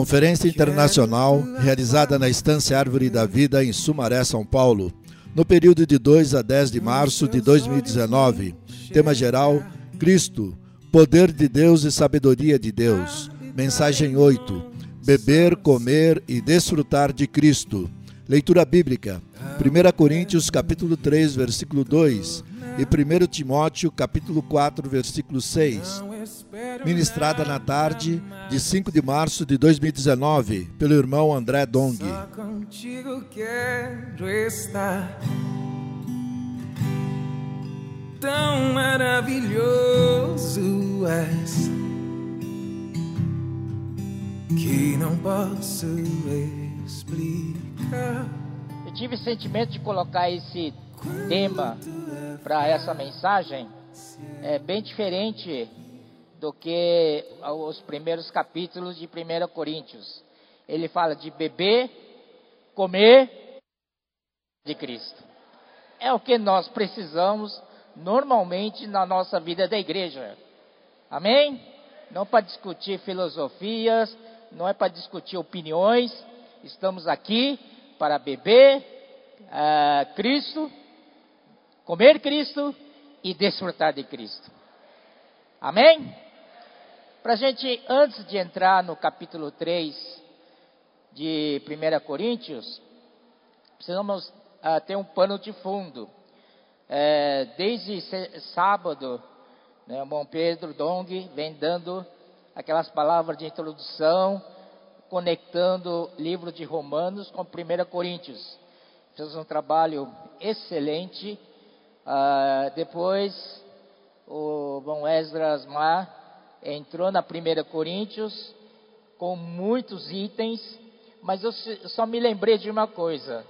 Conferência Internacional realizada na Estância Árvore da Vida em Sumaré, São Paulo, no período de 2 a 10 de março de 2019. Tema geral: Cristo, poder de Deus e sabedoria de Deus. Mensagem 8: Beber, comer e desfrutar de Cristo. Leitura bíblica: 1 Coríntios capítulo 3, versículo 2 e 1 Timóteo capítulo 4, versículo 6 ministrada na tarde de 5 de março de 2019 pelo irmão André Dong. Só contigo quero estar. Tão maravilhoso és que não posso explicar. Eu tive o sentimento de colocar esse tema para essa mensagem. É bem diferente do que os primeiros capítulos de 1 Coríntios. Ele fala de beber, comer de Cristo. É o que nós precisamos normalmente na nossa vida da igreja. Amém? Não para discutir filosofias, não é para discutir opiniões. Estamos aqui para beber uh, Cristo, comer Cristo e desfrutar de Cristo. Amém? Para a gente, antes de entrar no capítulo 3 de 1 Coríntios, precisamos uh, ter um pano de fundo. É, desde sábado, né, bom Pedro Dong vem dando aquelas palavras de introdução, conectando o livro de Romanos com 1 Coríntios. Fez um trabalho excelente. Uh, depois, o bom Esdras Mar entrou na 1 Coríntios com muitos itens, mas eu só me lembrei de uma coisa: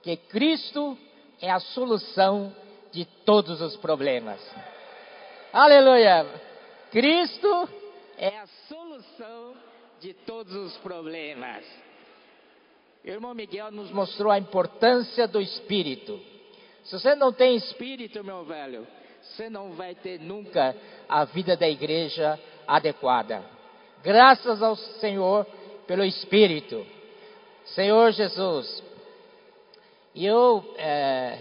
que Cristo é a solução de todos os problemas. Aleluia! Cristo é a solução de todos os problemas. Irmão Miguel nos mostrou a importância do Espírito. Se você não tem Espírito, meu velho, você não vai ter nunca a vida da igreja adequada. Graças ao Senhor pelo Espírito. Senhor Jesus. E eu, é,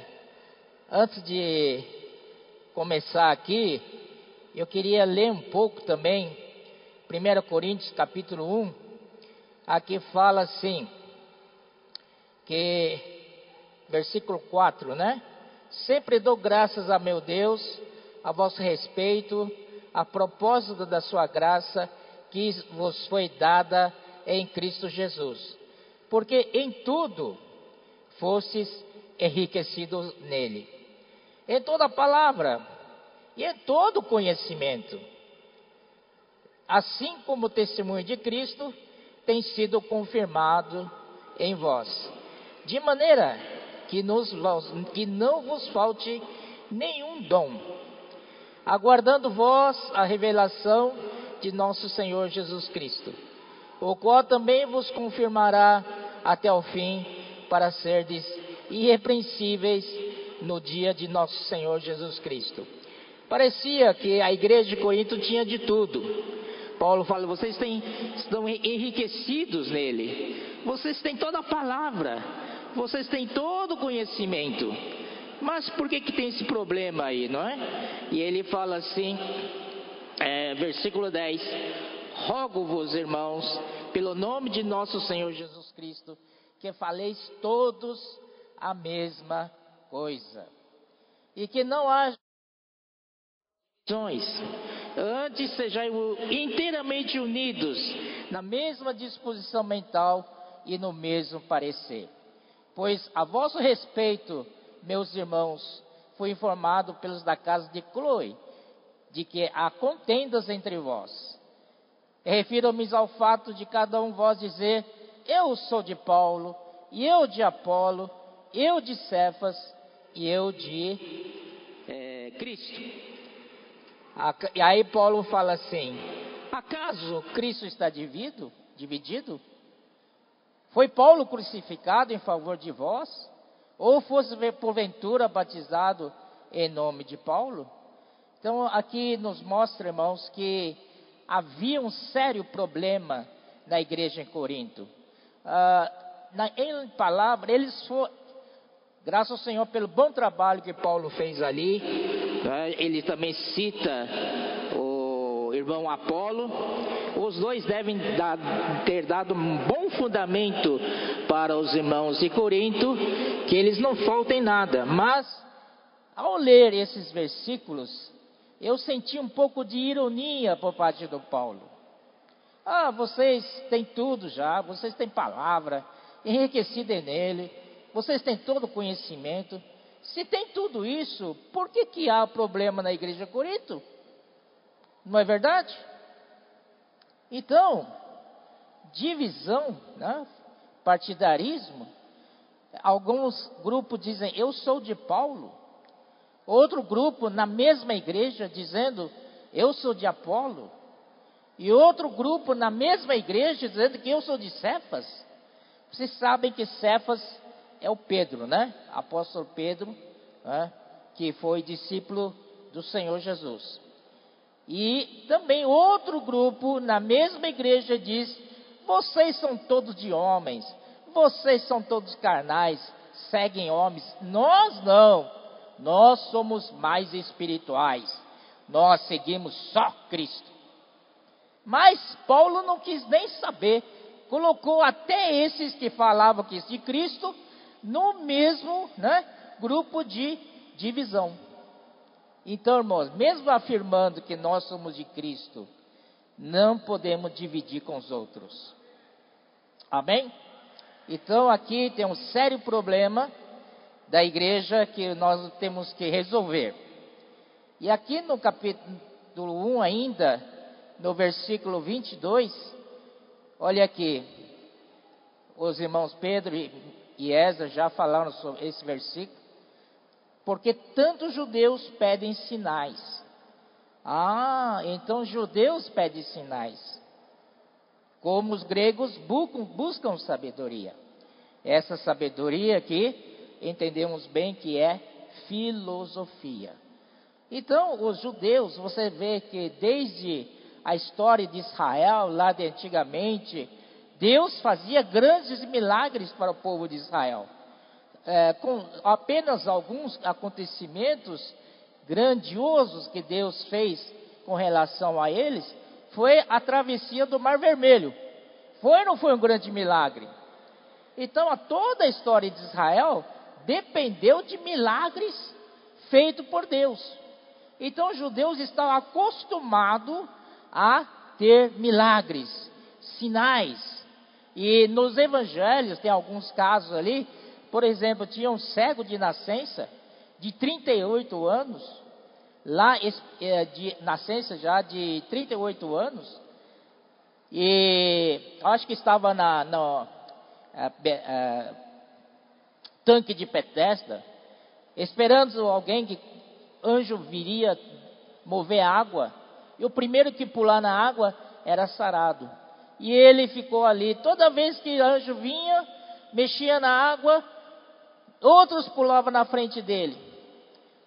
antes de começar aqui, eu queria ler um pouco também, 1 Coríntios capítulo 1, aqui fala assim, que, versículo 4, né? Sempre dou graças a meu Deus a vosso respeito, a propósito da sua graça que vos foi dada em Cristo Jesus. Porque em tudo fostes enriquecidos nele. Em toda palavra e em todo conhecimento. Assim como o testemunho de Cristo tem sido confirmado em vós. De maneira que, nos, que não vos falte nenhum dom aguardando vós a revelação de nosso Senhor Jesus Cristo, o qual também vos confirmará até o fim, para serdes irrepreensíveis no dia de nosso Senhor Jesus Cristo. Parecia que a igreja de Corinto tinha de tudo. Paulo fala: vocês têm, estão enriquecidos nele, vocês têm toda a palavra, vocês têm todo o conhecimento. Mas por que, que tem esse problema aí, não é? E ele fala assim, é, versículo 10: Rogo-vos, irmãos, pelo nome de nosso Senhor Jesus Cristo, que faleis todos a mesma coisa, e que não haja antes sejais inteiramente unidos na mesma disposição mental e no mesmo parecer. Pois a vosso respeito meus irmãos, fui informado pelos da casa de Chloe de que há contendas entre vós. Refiro-me ao fato de cada um vós dizer: Eu sou de Paulo, e eu de Apolo, eu de Cefas, e eu de é, Cristo. E aí Paulo fala assim: Acaso Cristo está dividido? Dividido? Foi Paulo crucificado em favor de vós? ou fosse porventura batizado em nome de Paulo. Então aqui nos mostra, irmãos, que havia um sério problema na igreja em Corinto. Ah, na, em palavra, eles foram, graças ao Senhor pelo bom trabalho que Paulo fez ali. Né? Ele também cita o irmão Apolo. Os dois devem dar, ter dado um bom fundamento para os irmãos de Corinto, que eles não faltem nada. Mas, ao ler esses versículos, eu senti um pouco de ironia por parte do Paulo. Ah, vocês têm tudo já, vocês têm palavra, enriquecida nele, vocês têm todo o conhecimento. Se tem tudo isso, por que, que há problema na igreja de Corinto? Não é verdade? Então, divisão, né? partidarismo, alguns grupos dizem, eu sou de Paulo, Outro grupo na mesma igreja dizendo, eu sou de Apolo. E outro grupo na mesma igreja dizendo que eu sou de Cefas. Vocês sabem que Cefas é o Pedro, né? Apóstolo Pedro, né? que foi discípulo do Senhor Jesus. E também outro grupo na mesma igreja diz: vocês são todos de homens, vocês são todos carnais, seguem homens. Nós não. Nós somos mais espirituais. Nós seguimos só Cristo. Mas Paulo não quis nem saber. Colocou até esses que falavam que de Cristo no mesmo né, grupo de divisão. Então, irmãos, mesmo afirmando que nós somos de Cristo, não podemos dividir com os outros. Amém? Então, aqui tem um sério problema da igreja que nós temos que resolver. E aqui no capítulo 1 ainda, no versículo 22, olha aqui, os irmãos Pedro e Ezra já falaram sobre esse versículo, porque tantos judeus pedem sinais. Ah, então judeus pedem sinais, como os gregos buscam, buscam sabedoria. Essa sabedoria aqui entendemos bem que é filosofia. Então, os judeus, você vê que desde a história de Israel, lá de antigamente, Deus fazia grandes milagres para o povo de Israel. É, com apenas alguns acontecimentos grandiosos que Deus fez com relação a eles, foi a travessia do Mar Vermelho. Foi ou não foi um grande milagre? Então, a toda a história de Israel dependeu de milagres feitos por Deus. Então os judeus estavam acostumados a ter milagres, sinais. E nos evangelhos tem alguns casos ali, por exemplo, tinha um cego de nascença de 38 anos, lá é, de nascença já de 38 anos, e acho que estava na, na é, é, tanque de Bethesda, esperando alguém que anjo viria mover água. E o primeiro que pular na água era sarado. E ele ficou ali. Toda vez que anjo vinha, mexia na água, outros pulavam na frente dele.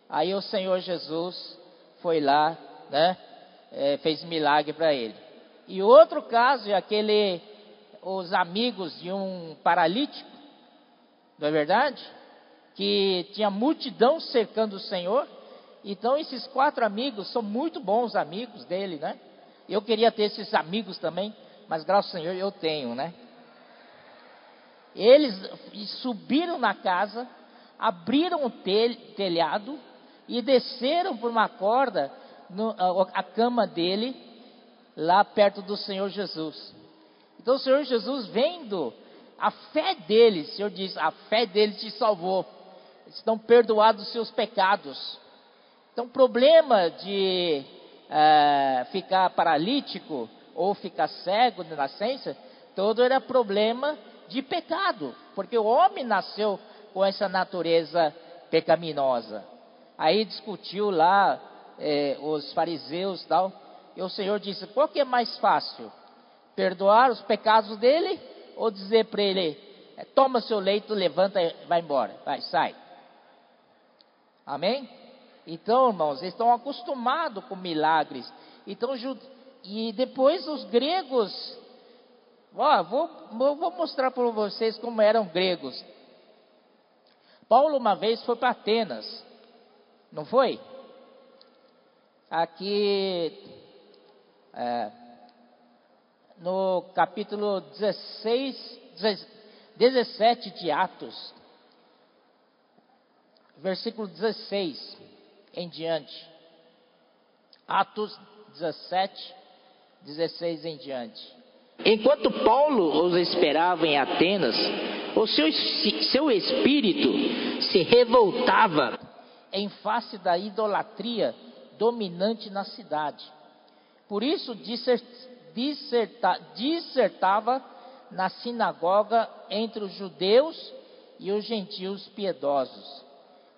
Aí o Senhor Jesus foi lá, né? É, fez milagre para ele. E outro caso é aquele, os amigos de um paralítico não é verdade? Que tinha multidão cercando o Senhor. Então, esses quatro amigos são muito bons amigos dele, né? Eu queria ter esses amigos também, mas graças ao Senhor eu tenho, né? Eles subiram na casa, abriram o telhado e desceram por uma corda no, a, a cama dele, lá perto do Senhor Jesus. Então o Senhor Jesus, vendo a fé deles, o Senhor diz, a fé deles te salvou. Estão perdoados os seus pecados. Então, problema de é, ficar paralítico ou ficar cego de nascença, todo era problema de pecado, porque o homem nasceu com essa natureza pecaminosa. Aí discutiu lá é, os fariseus tal, e o Senhor disse: qual que é mais fácil? Perdoar os pecados dele ou dizer para ele: toma seu leito, levanta e vai embora, vai, sai. Amém? Então, irmãos, eles estão acostumados com milagres. Então, e depois os gregos Vou, vou mostrar para vocês como eram gregos. Paulo uma vez foi para Atenas, não foi? Aqui, é, no capítulo 16, 17 de Atos, versículo 16 em diante. Atos 17, 16 em diante. Enquanto Paulo os esperava em Atenas, o seu, seu espírito se revoltava em face da idolatria dominante na cidade. Por isso disserta, dissertava na sinagoga entre os judeus e os gentios piedosos.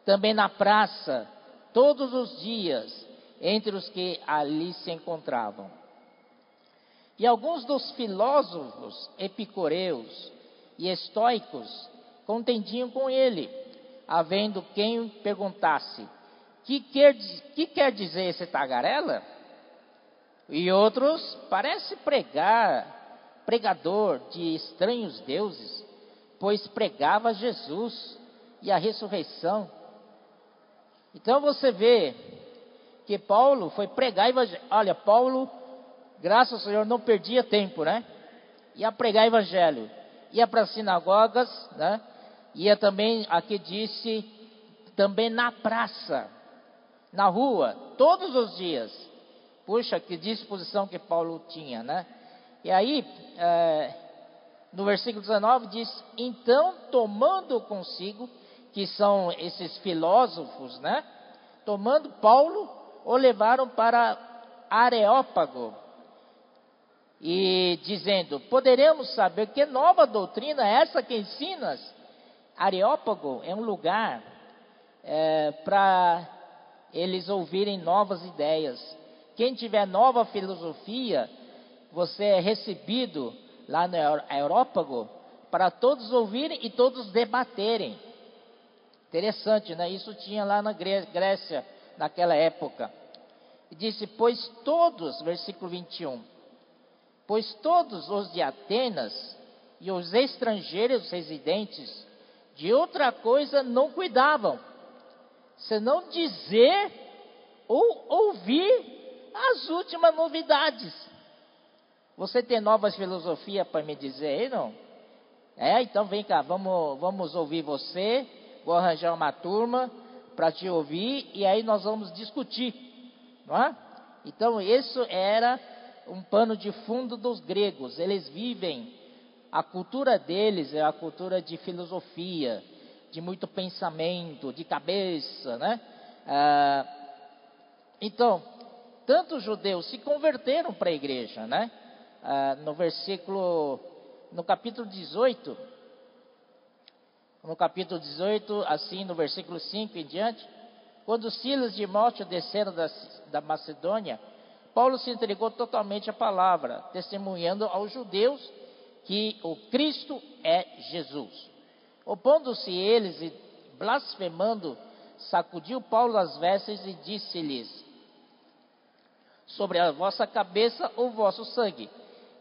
Também na praça, todos os dias, entre os que ali se encontravam. E alguns dos filósofos epicureus e estoicos contendiam com ele, havendo quem perguntasse: que quer, que quer dizer esse tagarela? E outros, parece pregar, pregador de estranhos deuses, pois pregava Jesus e a ressurreição. Então você vê que Paulo foi pregar. Olha, Paulo, graças ao Senhor, não perdia tempo, né? Ia pregar evangelho, ia para as sinagogas, né? Ia também, aqui disse, também na praça, na rua, todos os dias. Puxa, que disposição que Paulo tinha, né? E aí, é, no versículo 19 diz: Então, tomando consigo, que são esses filósofos, né? Tomando Paulo, o levaram para Areópago, e dizendo: Poderemos saber que nova doutrina é essa que ensinas? Areópago é um lugar é, para eles ouvirem novas ideias. Quem tiver nova filosofia, você é recebido lá no Aerópago para todos ouvirem e todos debaterem. Interessante, né? Isso tinha lá na Grécia naquela época. E disse: Pois todos, versículo 21, pois todos os de Atenas e os estrangeiros residentes de outra coisa não cuidavam, senão dizer ou ouvir as últimas novidades. Você tem novas filosofias para me dizer aí, não? É, então vem cá, vamos, vamos ouvir você vou arranjar uma turma para te ouvir e aí nós vamos discutir, não é? Então, isso era um pano de fundo dos gregos. Eles vivem, a cultura deles é a cultura de filosofia, de muito pensamento, de cabeça, né? Ah, então, tantos judeus se converteram para a igreja, né? Ah, no versículo, no capítulo 18, no capítulo 18, assim no versículo 5 em diante, quando Silas e Timóteo desceram da, da Macedônia, Paulo se entregou totalmente à palavra, testemunhando aos judeus que o Cristo é Jesus. Opondo-se eles e blasfemando, sacudiu Paulo as vestes e disse-lhes: Sobre a vossa cabeça o vosso sangue.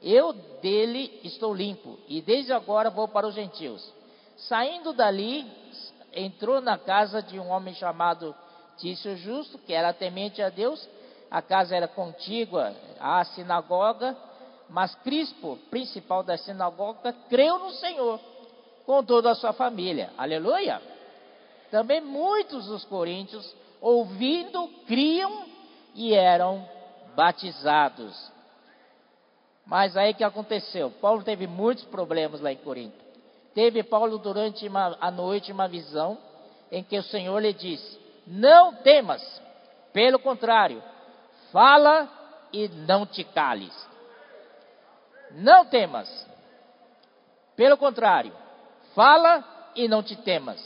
Eu dele estou limpo, e desde agora vou para os gentios. Saindo dali, entrou na casa de um homem chamado Tício Justo, que era temente a Deus. A casa era contígua à sinagoga, mas Crispo, principal da sinagoga, creu no Senhor com toda a sua família. Aleluia! Também muitos dos coríntios, ouvindo, criam e eram batizados. Mas aí que aconteceu? Paulo teve muitos problemas lá em Corinto. Teve Paulo durante uma, a noite uma visão em que o Senhor lhe disse: Não temas, pelo contrário, fala e não te cales. Não temas, pelo contrário, fala e não te temas.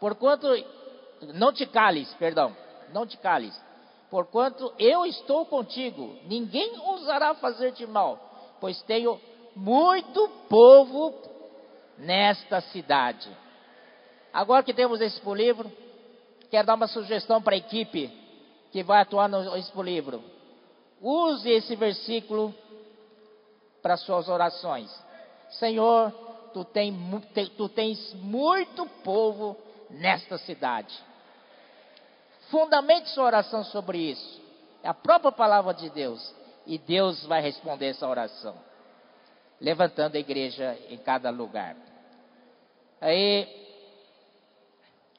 Porquanto, não te cales, perdão, não te cales. Porquanto eu estou contigo, ninguém ousará fazer-te mal, pois tenho muito povo nesta cidade. Agora que temos esse livro, quero dar uma sugestão para a equipe que vai atuar no Expo Livro. Use esse versículo para suas orações. Senhor, tu, tem, tu tens muito povo nesta cidade. Fundamente sua oração sobre isso. É a própria palavra de Deus. E Deus vai responder essa oração. Levantando a igreja em cada lugar. Aí,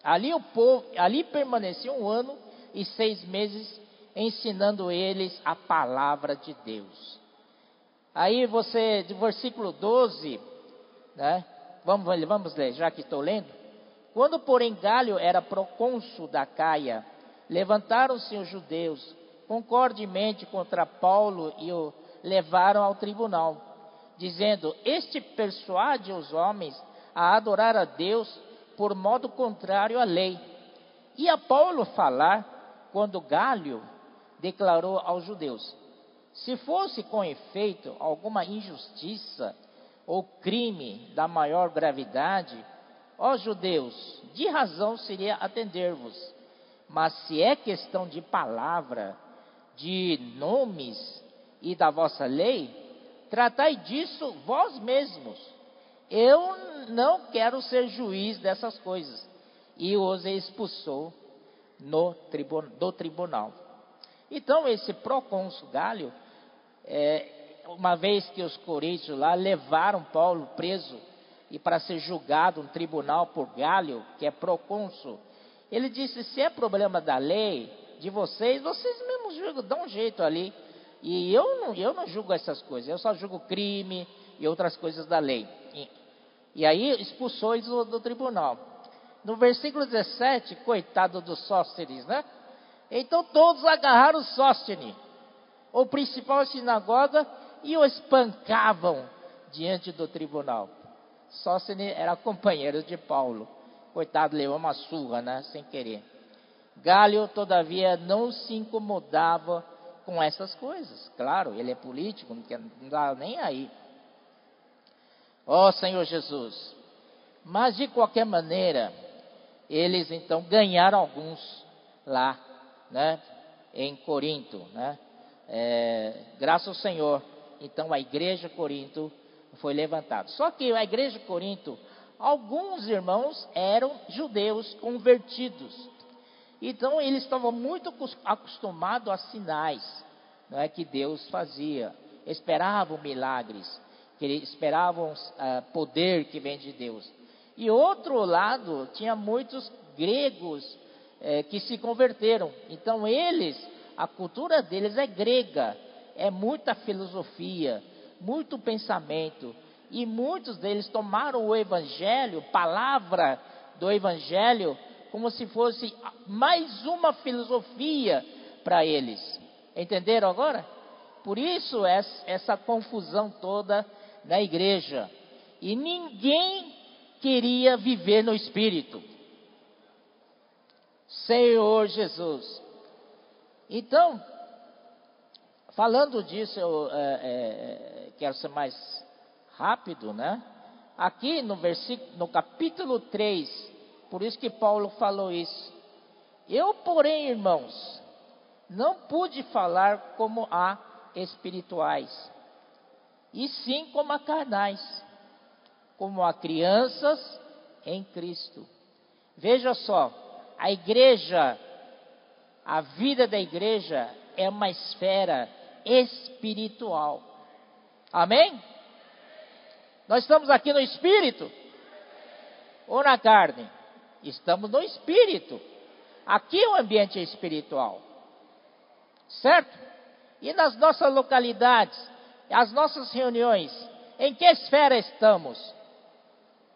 ali o povo, ali permaneceu um ano e seis meses ensinando eles a palavra de Deus. Aí você, de versículo 12, né? Vamos, vamos ler, já que estou lendo. Quando, porém, Galho era procônsul da Caia, levantaram-se os judeus concordemente contra Paulo e o levaram ao tribunal, dizendo: Este persuade os homens a adorar a Deus por modo contrário à lei. E a Paulo falar quando Galho declarou aos judeus: Se fosse com efeito alguma injustiça ou crime da maior gravidade, ó judeus, de razão seria atender-vos. Mas se é questão de palavra, de nomes e da vossa lei, tratai disso vós mesmos. Eu não quero ser juiz dessas coisas. E os expulsou no do tribunal. Então, esse procônsul Galho, é, uma vez que os coríntios lá levaram Paulo preso e para ser julgado no tribunal por Galho, que é procônsul, ele disse: se é problema da lei de vocês, vocês mesmos julgam, dão um jeito ali. E eu não, eu não julgo essas coisas, eu só julgo crime e outras coisas da lei. E, e aí expulsou eles do, do, tribunal. No versículo 17, coitado dos Sóstenes, né? Então todos agarraram Sóstenes, o principal sinagoga, e o espancavam diante do tribunal. Sóstenes era companheiro de Paulo. Coitado, levou uma surra, né? Sem querer. Galho, todavia, não se incomodava com essas coisas. Claro, ele é político, não dá nem aí. Ó oh, Senhor Jesus. Mas de qualquer maneira, eles então ganharam alguns lá, né? Em Corinto, né? É, graças ao Senhor, então a igreja de Corinto foi levantada. Só que a igreja de Corinto, alguns irmãos eram judeus convertidos. Então eles estavam muito acostumados a sinais não é, que Deus fazia. Esperavam milagres, esperavam uh, poder que vem de Deus. E outro lado, tinha muitos gregos eh, que se converteram. Então eles, a cultura deles é grega é muita filosofia, muito pensamento, e muitos deles tomaram o evangelho, palavra do evangelho, como se fosse mais uma filosofia para eles. Entenderam agora? Por isso essa confusão toda na igreja. E ninguém queria viver no espírito. Senhor Jesus. Então, Falando disso, eu é, é, quero ser mais rápido, né? Aqui no versículo, no capítulo 3, por isso que Paulo falou isso. Eu, porém, irmãos, não pude falar como a espirituais, e sim como a carnais, como a crianças em Cristo. Veja só, a igreja, a vida da igreja é uma esfera espiritual. Amém? Nós estamos aqui no espírito ou na carne? Estamos no espírito. Aqui o ambiente é espiritual. Certo? E nas nossas localidades, as nossas reuniões, em que esfera estamos?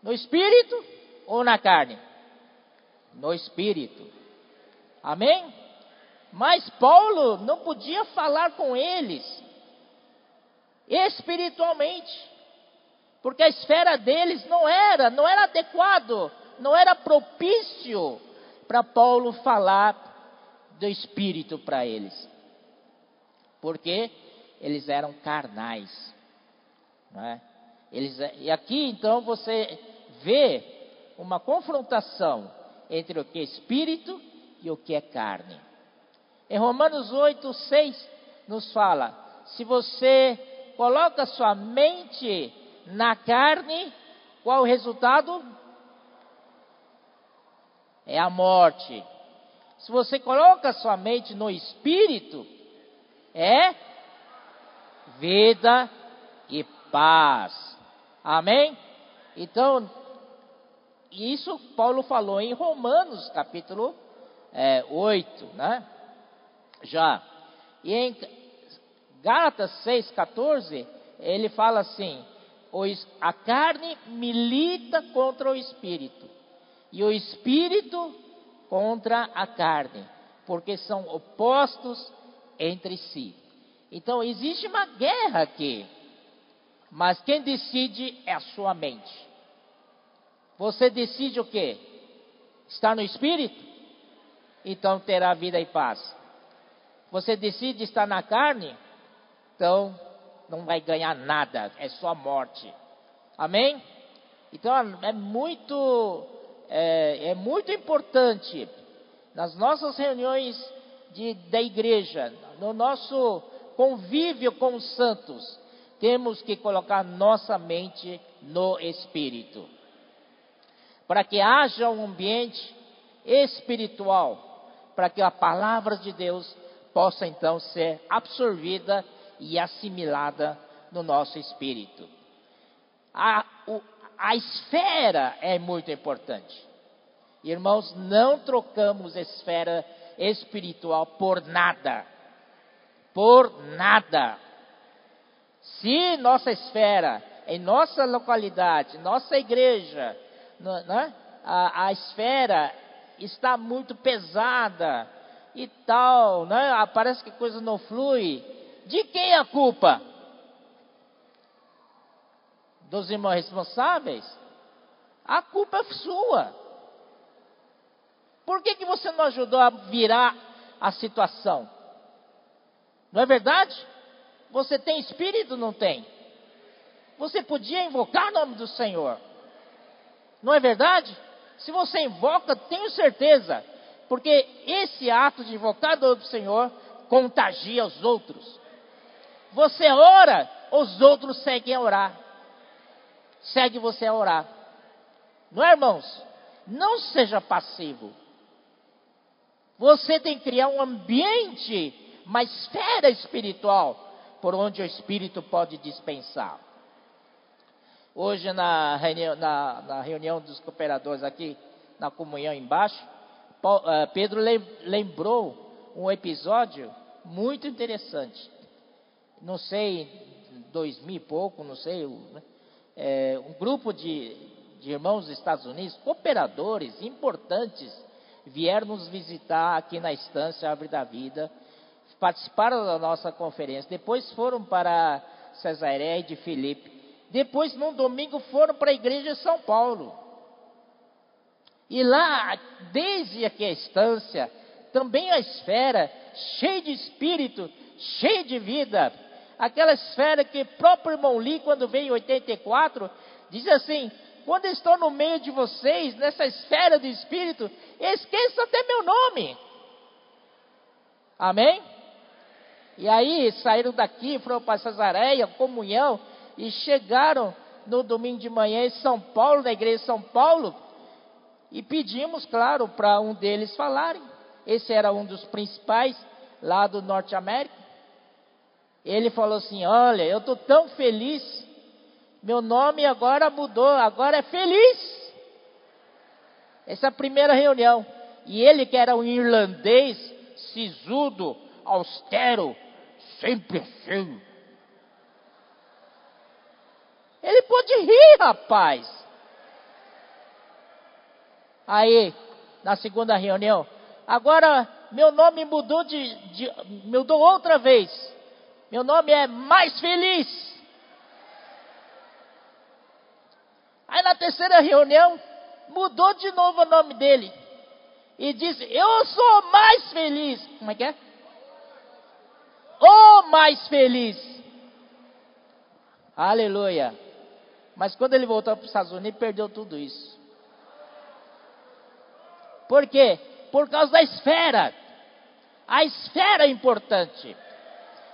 No espírito ou na carne? No espírito. Amém? Mas Paulo não podia falar com eles espiritualmente, porque a esfera deles não era, não era adequado, não era propício para Paulo falar do espírito para eles. Porque eles eram carnais. Não é? Eles, e aqui então você vê uma confrontação entre o que é espírito e o que é carne. Em Romanos 8, 6, nos fala: se você coloca sua mente na carne, qual o resultado? É a morte. Se você coloca sua mente no espírito, é vida e paz. Amém? Então, isso Paulo falou em Romanos capítulo é, 8, né? Já. E em Gálatas 6,14, ele fala assim: a carne milita contra o espírito, e o espírito contra a carne, porque são opostos entre si. Então existe uma guerra aqui, mas quem decide é a sua mente. Você decide o que? Estar no espírito? Então terá vida e paz. Você decide estar na carne? Então não vai ganhar nada, é só morte. Amém? Então é muito, é, é muito importante nas nossas reuniões de, da igreja, no nosso convívio com os santos, temos que colocar nossa mente no Espírito. Para que haja um ambiente espiritual, para que a palavra de Deus possa então ser absorvida e assimilada no nosso espírito. A, o, a esfera é muito importante. Irmãos, não trocamos esfera espiritual por nada. Por nada. Se nossa esfera, em nossa localidade, nossa igreja, né, a, a esfera está muito pesada e tal, né, parece que a coisa não flui, de quem é a culpa? Dos irmãos responsáveis? A culpa é sua. Por que, que você não ajudou a virar a situação? Não é verdade? Você tem espírito? Não tem? Você podia invocar o nome do Senhor. Não é verdade? Se você invoca, tenho certeza, porque esse ato de invocar o nome do Senhor contagia os outros. Você ora, os outros seguem a orar. Segue você a orar. Não é, irmãos? Não seja passivo. Você tem que criar um ambiente, uma esfera espiritual, por onde o Espírito pode dispensar. Hoje, na reunião, na, na reunião dos cooperadores aqui, na comunhão embaixo, eh, Pedro lembrou um episódio muito interessante não sei, dois mil e pouco, não sei, é, um grupo de, de irmãos dos Estados Unidos, cooperadores importantes, vieram nos visitar aqui na estância Árvore da Vida, participaram da nossa conferência, depois foram para Cesareia de Filipe, depois, num domingo, foram para a igreja de São Paulo. E lá, desde aqui a estância, também a esfera, cheia de espírito, cheia de vida, aquela esfera que próprio irmão Lee, quando veio em 84, diz assim: quando estou no meio de vocês, nessa esfera do Espírito, esqueça até meu nome. Amém? E aí saíram daqui, foram para Cesareia, comunhão, e chegaram no domingo de manhã em São Paulo, na igreja de São Paulo, e pedimos, claro, para um deles falarem. Esse era um dos principais lá do Norte América. Ele falou assim: Olha, eu estou tão feliz, meu nome agora mudou, agora é feliz. Essa é a primeira reunião. E ele, que era um irlandês, sisudo, austero, sempre assim. Ele pôde rir, rapaz. Aí, na segunda reunião, agora meu nome mudou de, de mudou outra vez. Meu nome é mais feliz. Aí na terceira reunião, mudou de novo o nome dele. E disse: Eu sou mais feliz. Como é que é? O mais feliz. Aleluia. Mas quando ele voltou para os Estados Unidos, perdeu tudo isso. Por quê? Por causa da esfera. A esfera é importante.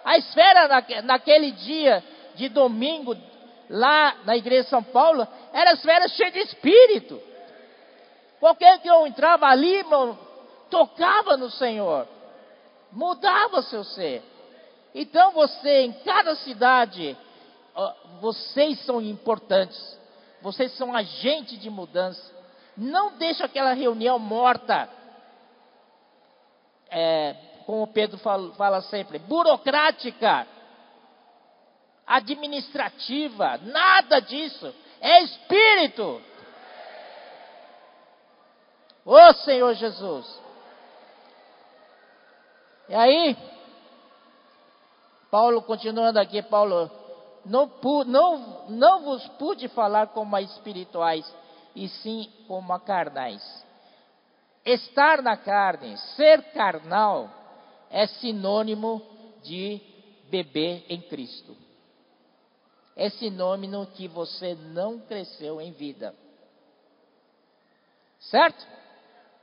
A esfera naquele dia de domingo lá na igreja de São Paulo eram as férias cheias de espírito. Qualquer que eu entrava ali, tocava no Senhor, mudava seu ser. Então você, em cada cidade, vocês são importantes, vocês são agentes de mudança. Não deixe aquela reunião morta. É, como o Pedro fala, fala sempre, burocrática, administrativa, nada disso. É espírito. Ô Senhor Jesus. E aí, Paulo continuando aqui, Paulo, não, não, não vos pude falar como a espirituais, e sim como a carnais. Estar na carne, ser carnal, é sinônimo de beber em Cristo. É sinônimo que você não cresceu em vida. Certo?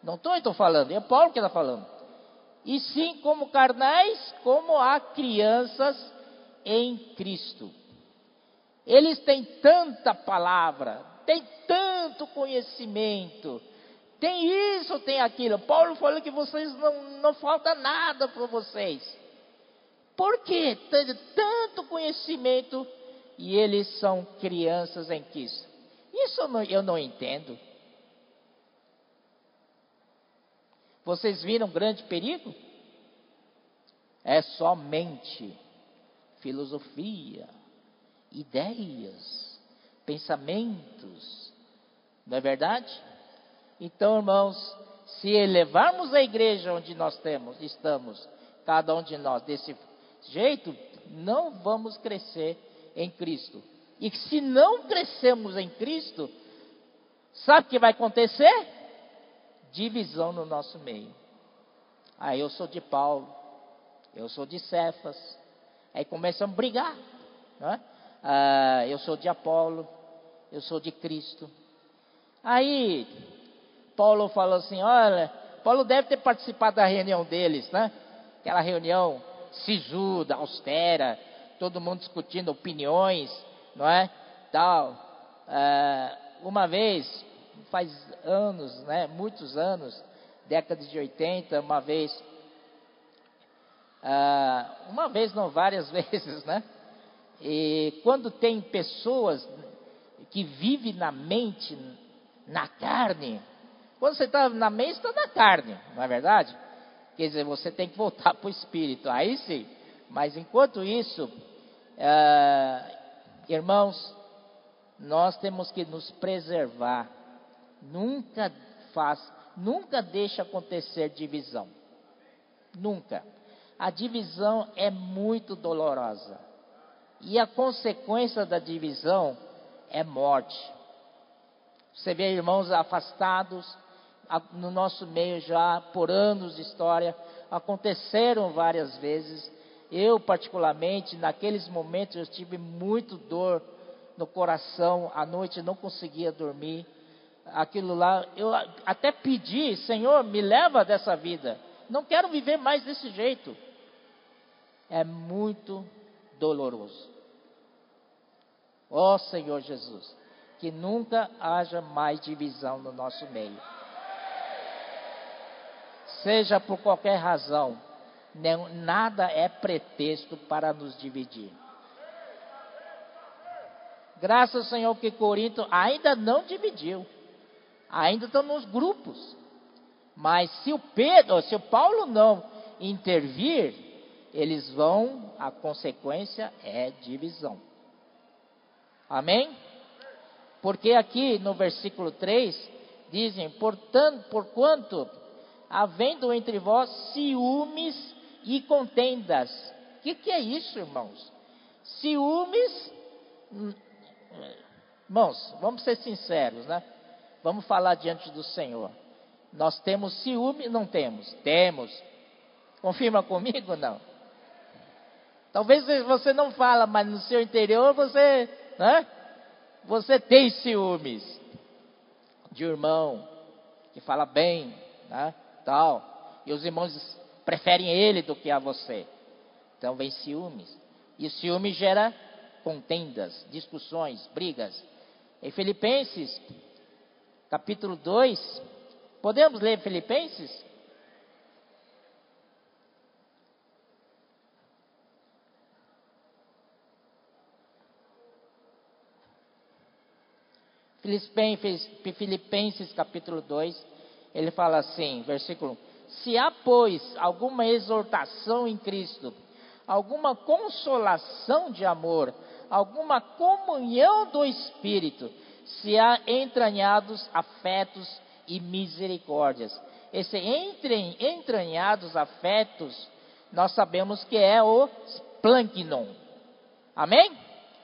Não estou então falando, é Paulo que está falando. E sim como carnais, como há crianças em Cristo. Eles têm tanta palavra, têm tanto conhecimento, tem isso, tem aquilo. Paulo falou que vocês não, não falta nada para vocês. Por quê? Tem tanto conhecimento e eles são crianças em Cristo. Isso eu não, eu não entendo. Vocês viram grande perigo? É somente filosofia, ideias, pensamentos. Não é verdade? Então, irmãos, se elevarmos a igreja onde nós temos, estamos, cada um de nós desse jeito, não vamos crescer em Cristo. E se não crescemos em Cristo, sabe o que vai acontecer? Divisão no nosso meio. Aí eu sou de Paulo, eu sou de Cefas, aí começamos a brigar. Né? Ah, eu sou de Apolo, eu sou de Cristo. Aí Paulo falou assim: olha, Paulo deve ter participado da reunião deles, né? Aquela reunião sisuda, austera, todo mundo discutindo opiniões, não é? Tal. É, uma vez, faz anos, né? Muitos anos, décadas de 80, uma vez, é, uma vez não, várias vezes, né? E quando tem pessoas que vivem na mente, na carne, quando você está na mente, está na carne, não é verdade? Quer dizer, você tem que voltar para o espírito, aí sim. Mas enquanto isso, é, irmãos, nós temos que nos preservar. Nunca faz, nunca deixa acontecer divisão. Nunca. A divisão é muito dolorosa. E a consequência da divisão é morte. Você vê irmãos afastados, no nosso meio já por anos de história, aconteceram várias vezes. Eu, particularmente, naqueles momentos eu tive muito dor no coração, à noite não conseguia dormir. Aquilo lá, eu até pedi, Senhor, me leva dessa vida. Não quero viver mais desse jeito. É muito doloroso. Ó oh, Senhor Jesus, que nunca haja mais divisão no nosso meio seja por qualquer razão, nada é pretexto para nos dividir. Graças Senhor que Corinto ainda não dividiu, ainda estão nos grupos. Mas se o Pedro, se o Paulo não intervir, eles vão, a consequência é divisão. Amém? Porque aqui no versículo 3 dizem, portanto, porquanto havendo entre vós ciúmes e contendas. O que, que é isso, irmãos? Ciúmes. Hum, irmãos, vamos ser sinceros, né? Vamos falar diante do Senhor. Nós temos ciúme? Não temos? Temos. Confirma comigo? Não. Talvez você não fala, mas no seu interior você, né? Você tem ciúmes de irmão que fala bem, né? tal. E os irmãos preferem ele do que a você. Então vem ciúmes. E o ciúme gera contendas, discussões, brigas. Em Filipenses, capítulo 2, podemos ler Filipenses? Filipenses, capítulo 2, ele fala assim, versículo: Se há, pois, alguma exortação em Cristo, alguma consolação de amor, alguma comunhão do Espírito, se há entranhados afetos e misericórdias. Esse entre, entranhados afetos, nós sabemos que é o splanknon. Amém?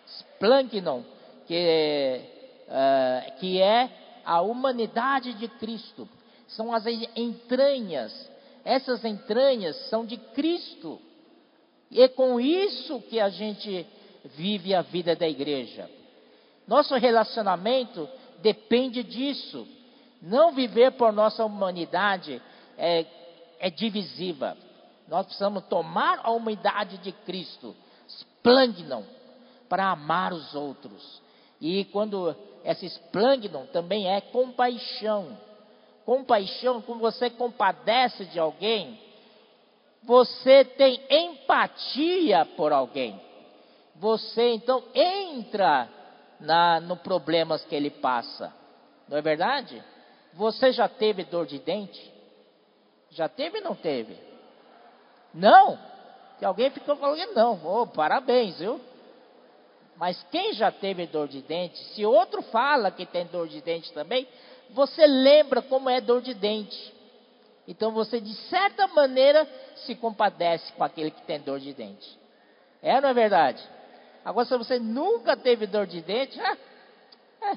Splanknon, que, uh, que é a humanidade de Cristo. São as entranhas. Essas entranhas são de Cristo. E é com isso que a gente vive a vida da igreja. Nosso relacionamento depende disso. Não viver por nossa humanidade é, é divisiva. Nós precisamos tomar a humanidade de Cristo, splangnon, para amar os outros. E quando esse splangnon também é compaixão. Compaixão, quando você compadece de alguém, você tem empatia por alguém. Você então entra na, no problemas que ele passa. Não é verdade? Você já teve dor de dente? Já teve ou não teve? Não? Se alguém ficou falando não, oh, parabéns, viu? Mas quem já teve dor de dente, se outro fala que tem dor de dente também, você lembra como é dor de dente. Então você, de certa maneira, se compadece com aquele que tem dor de dente. É não é verdade? Agora, se você nunca teve dor de dente, ah, é,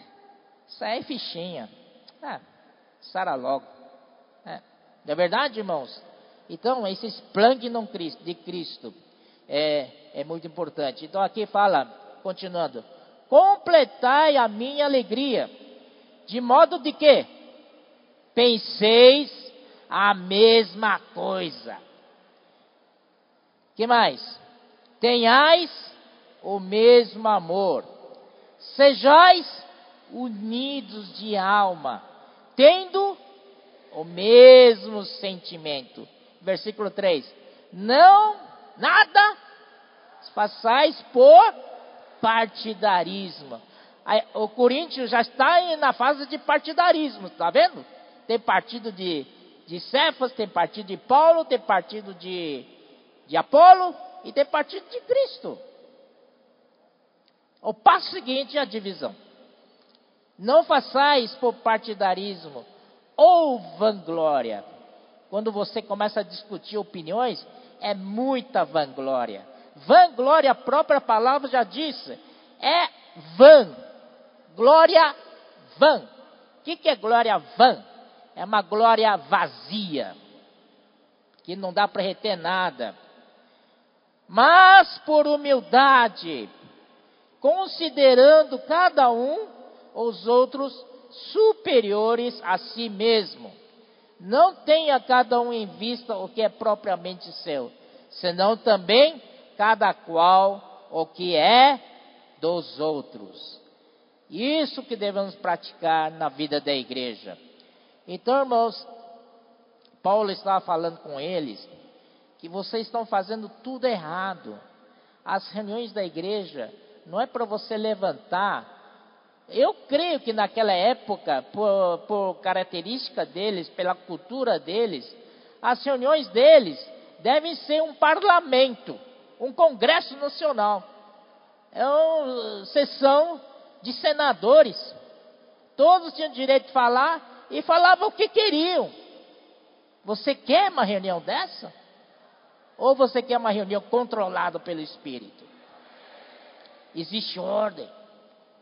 isso aí é fichinha. Ah, sara logo. É. Não é verdade, irmãos? Então, esse esplêndido de Cristo é, é muito importante. Então, aqui fala, continuando: completai a minha alegria, de modo de que penseis a mesma coisa. Que mais? Tenhais o mesmo amor. Sejais unidos de alma, tendo o mesmo sentimento. Versículo 3. Não, nada façais por partidarismo. O Corinthians já está na fase de partidarismo, está vendo? Tem partido de de Cefas, tem partido de Paulo, tem partido de, de Apolo e tem partido de Cristo. O passo seguinte é a divisão. Não façais por partidarismo ou vanglória. Quando você começa a discutir opiniões, é muita vanglória. Vanglória, a própria palavra já disse, é vã. Glória vã. O que, que é glória vã? é uma glória vazia, que não dá para reter nada. Mas por humildade, considerando cada um os outros superiores a si mesmo. Não tenha cada um em vista o que é propriamente seu, senão também cada qual o que é dos outros. Isso que devemos praticar na vida da igreja. Então, irmãos, Paulo estava falando com eles que vocês estão fazendo tudo errado. As reuniões da igreja não é para você levantar. Eu creio que naquela época, por, por característica deles, pela cultura deles, as reuniões deles devem ser um parlamento, um congresso nacional. É uma sessão de senadores. Todos tinham direito de falar e falavam o que queriam. Você quer uma reunião dessa? Ou você quer uma reunião controlada pelo Espírito? Existe ordem,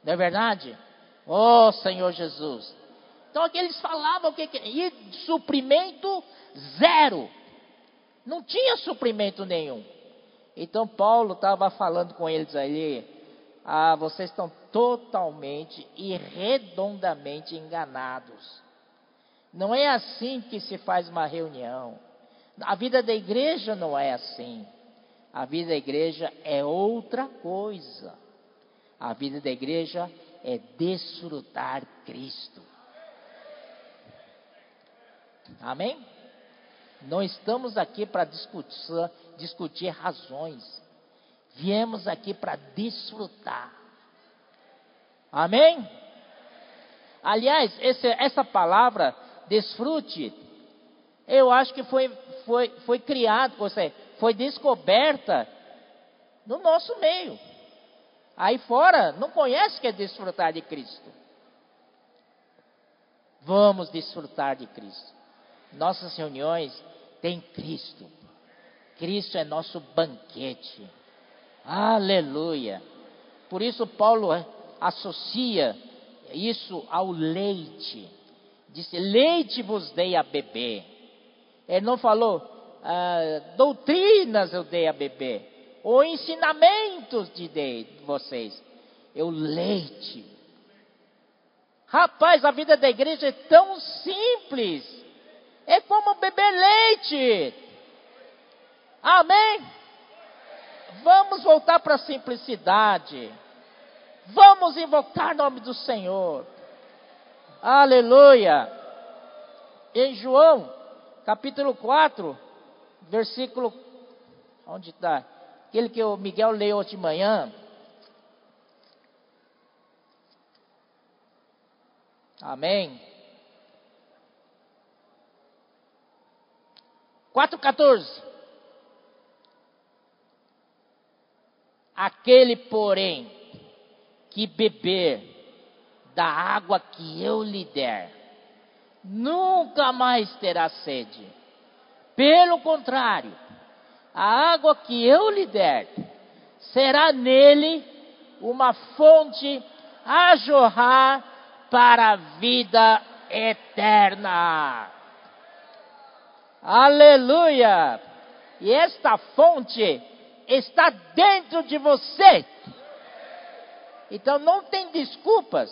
não é verdade? Oh Senhor Jesus. Então aqueles falavam que queriam. E suprimento zero. Não tinha suprimento nenhum. Então Paulo estava falando com eles ali. Ah, vocês estão totalmente e redondamente enganados. Não é assim que se faz uma reunião. A vida da igreja não é assim. A vida da igreja é outra coisa. A vida da igreja é desfrutar Cristo. Amém? Não estamos aqui para discutir, discutir razões. Viemos aqui para desfrutar. Amém? Aliás, esse, essa palavra, desfrute, eu acho que foi, foi, foi criado, ou seja, foi descoberta no nosso meio. Aí fora, não conhece que é desfrutar de Cristo. Vamos desfrutar de Cristo. Nossas reuniões têm Cristo. Cristo é nosso banquete. Aleluia. Por isso Paulo associa isso ao leite. Disse: Leite vos dei a beber. Ele não falou, ah, doutrinas eu dei a beber, ou ensinamentos de dei vocês. Eu leite. Rapaz, a vida da igreja é tão simples. É como beber leite. Amém? Vamos voltar para a simplicidade. Vamos invocar o nome do Senhor. Aleluia. Em João, capítulo 4, versículo. Onde está? Aquele que o Miguel leu hoje de manhã. Amém. 4,14. Aquele, porém, que beber da água que eu lhe der, nunca mais terá sede. Pelo contrário, a água que eu lhe der será nele uma fonte a jorrar para a vida eterna. Aleluia! E esta fonte está dentro de você. Então não tem desculpas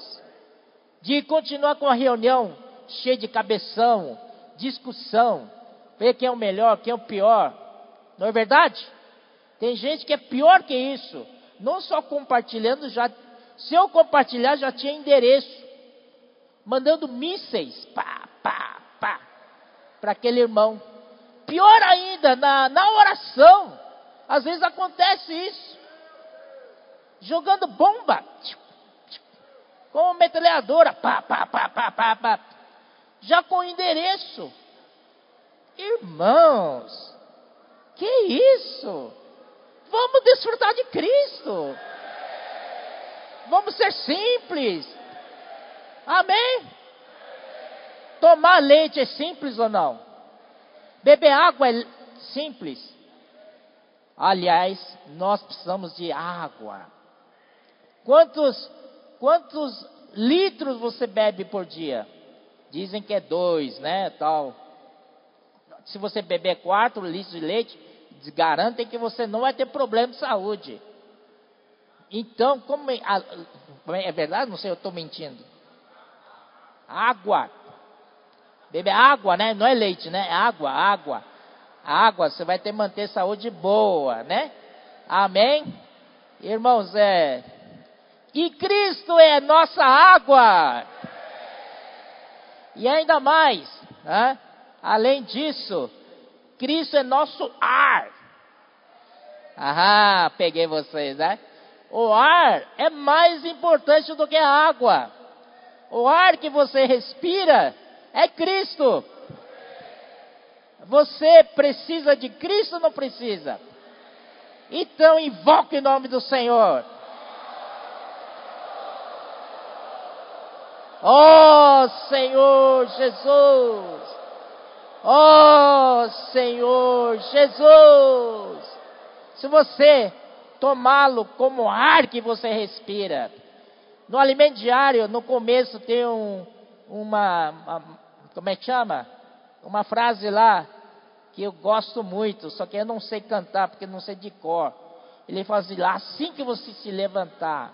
de continuar com a reunião cheia de cabeção, discussão, ver quem é o melhor, quem é o pior. Não é verdade? Tem gente que é pior que isso. Não só compartilhando, já. Se eu compartilhar, já tinha endereço. Mandando mísseis, pá, pá, pá, para aquele irmão. Pior ainda, na, na oração. Às vezes acontece isso jogando bomba, com metralhadora, pá, pá, pá, pá, pá, pá, já com endereço. Irmãos, que isso? Vamos desfrutar de Cristo. Vamos ser simples. Amém? Tomar leite é simples ou não? Beber água é simples. Aliás, nós precisamos de água. Quantos, quantos litros você bebe por dia? Dizem que é dois, né? Tal. Se você beber quatro litros de leite, garantem que você não vai ter problema de saúde. Então, como é, é verdade? Não sei, eu estou mentindo. Água. Beber água, né? Não é leite, né? É água, água. Água, você vai ter manter saúde boa, né? Amém? Irmãos, é, e Cristo é nossa água. E ainda mais, né? Além disso, Cristo é nosso ar. Ah, peguei vocês, né? O ar é mais importante do que a água. O ar que você respira é Cristo. Você precisa de Cristo ou não precisa? Então invoque o nome do Senhor. Oh Senhor Jesus! Oh Senhor Jesus! Se você tomá-lo como ar que você respira, no alimento diário, no começo tem um, uma, uma, como é que chama? Uma frase lá que eu gosto muito, só que eu não sei cantar porque não sei de cor. Ele fala assim, assim que você se levantar,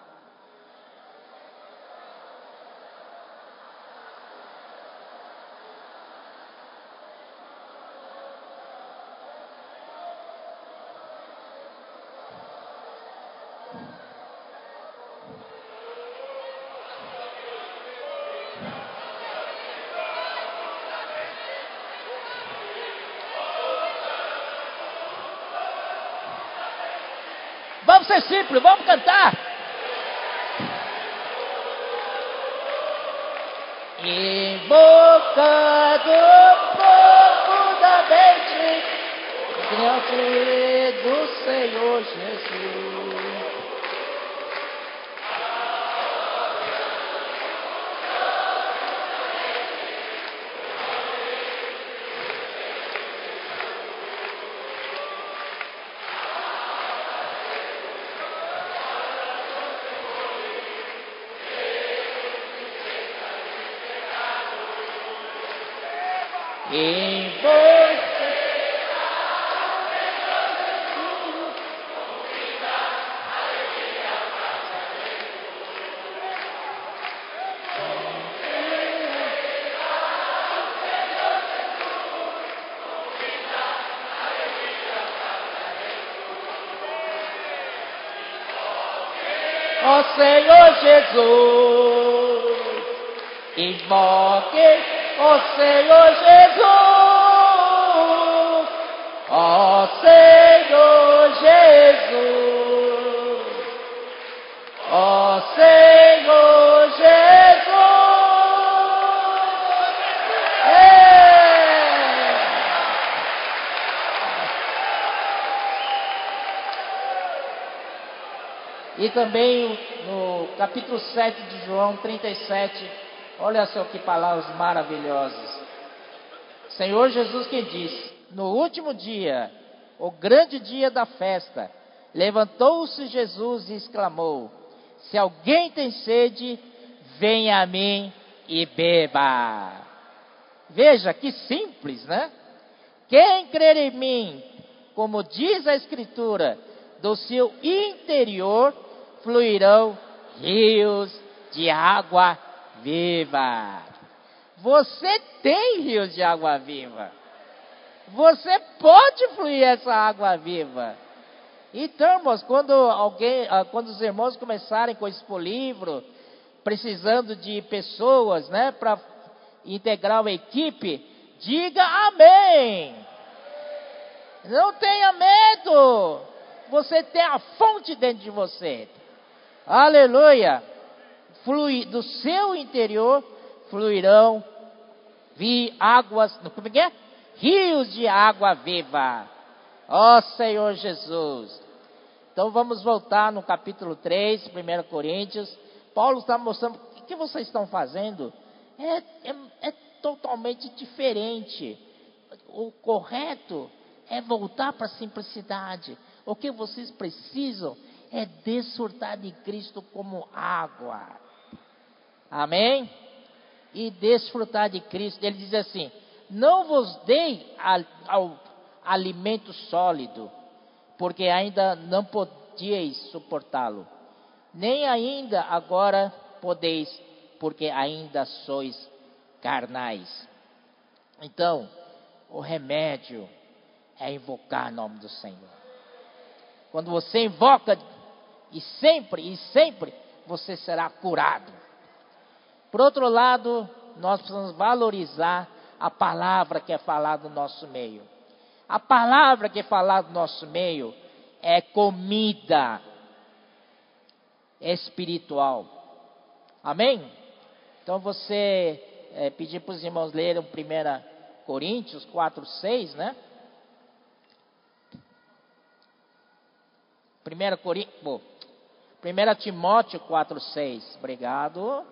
Simples, vamos cantar. Oh, Senhor Jesus, invoque ó Senhor Jesus, ó Senhor Jesus, ó Senhor Jesus. É. E também capítulo 7 de João 37, Olha só que palavras maravilhosas. Senhor Jesus que disse: No último dia, o grande dia da festa, levantou-se Jesus e exclamou: Se alguém tem sede, venha a mim e beba. Veja que simples, né? Quem crer em mim, como diz a Escritura, do seu interior fluirão rios de água viva. Você tem rios de água viva. Você pode fluir essa água viva. Então, irmãos, quando alguém, ah, quando os irmãos começarem com esse livro, precisando de pessoas, né, para integrar uma equipe, diga amém. Não tenha medo. Você tem a fonte dentro de você. Aleluia flui, do seu interior fluirão vi águas, como é é? Rios de água viva. Ó oh, Senhor Jesus. Então vamos voltar no capítulo 3, 1 Coríntios. Paulo está mostrando o que vocês estão fazendo é, é, é totalmente diferente. O correto é voltar para a simplicidade. O que vocês precisam é desfrutar de Cristo como água. Amém? E desfrutar de Cristo. Ele diz assim: Não vos dei ao alimento sólido, porque ainda não podíeis suportá-lo, nem ainda agora podeis, porque ainda sois carnais. Então, o remédio é invocar o nome do Senhor. Quando você invoca, e sempre, e sempre, você será curado. Por outro lado, nós precisamos valorizar a palavra que é falada no nosso meio. A palavra que é falada no nosso meio é comida espiritual. Amém? Então você é, pedir para os irmãos lerem 1 Coríntios 4, 6, né? 1 Coríntios, 1 Timóteo 4, 6. Obrigado.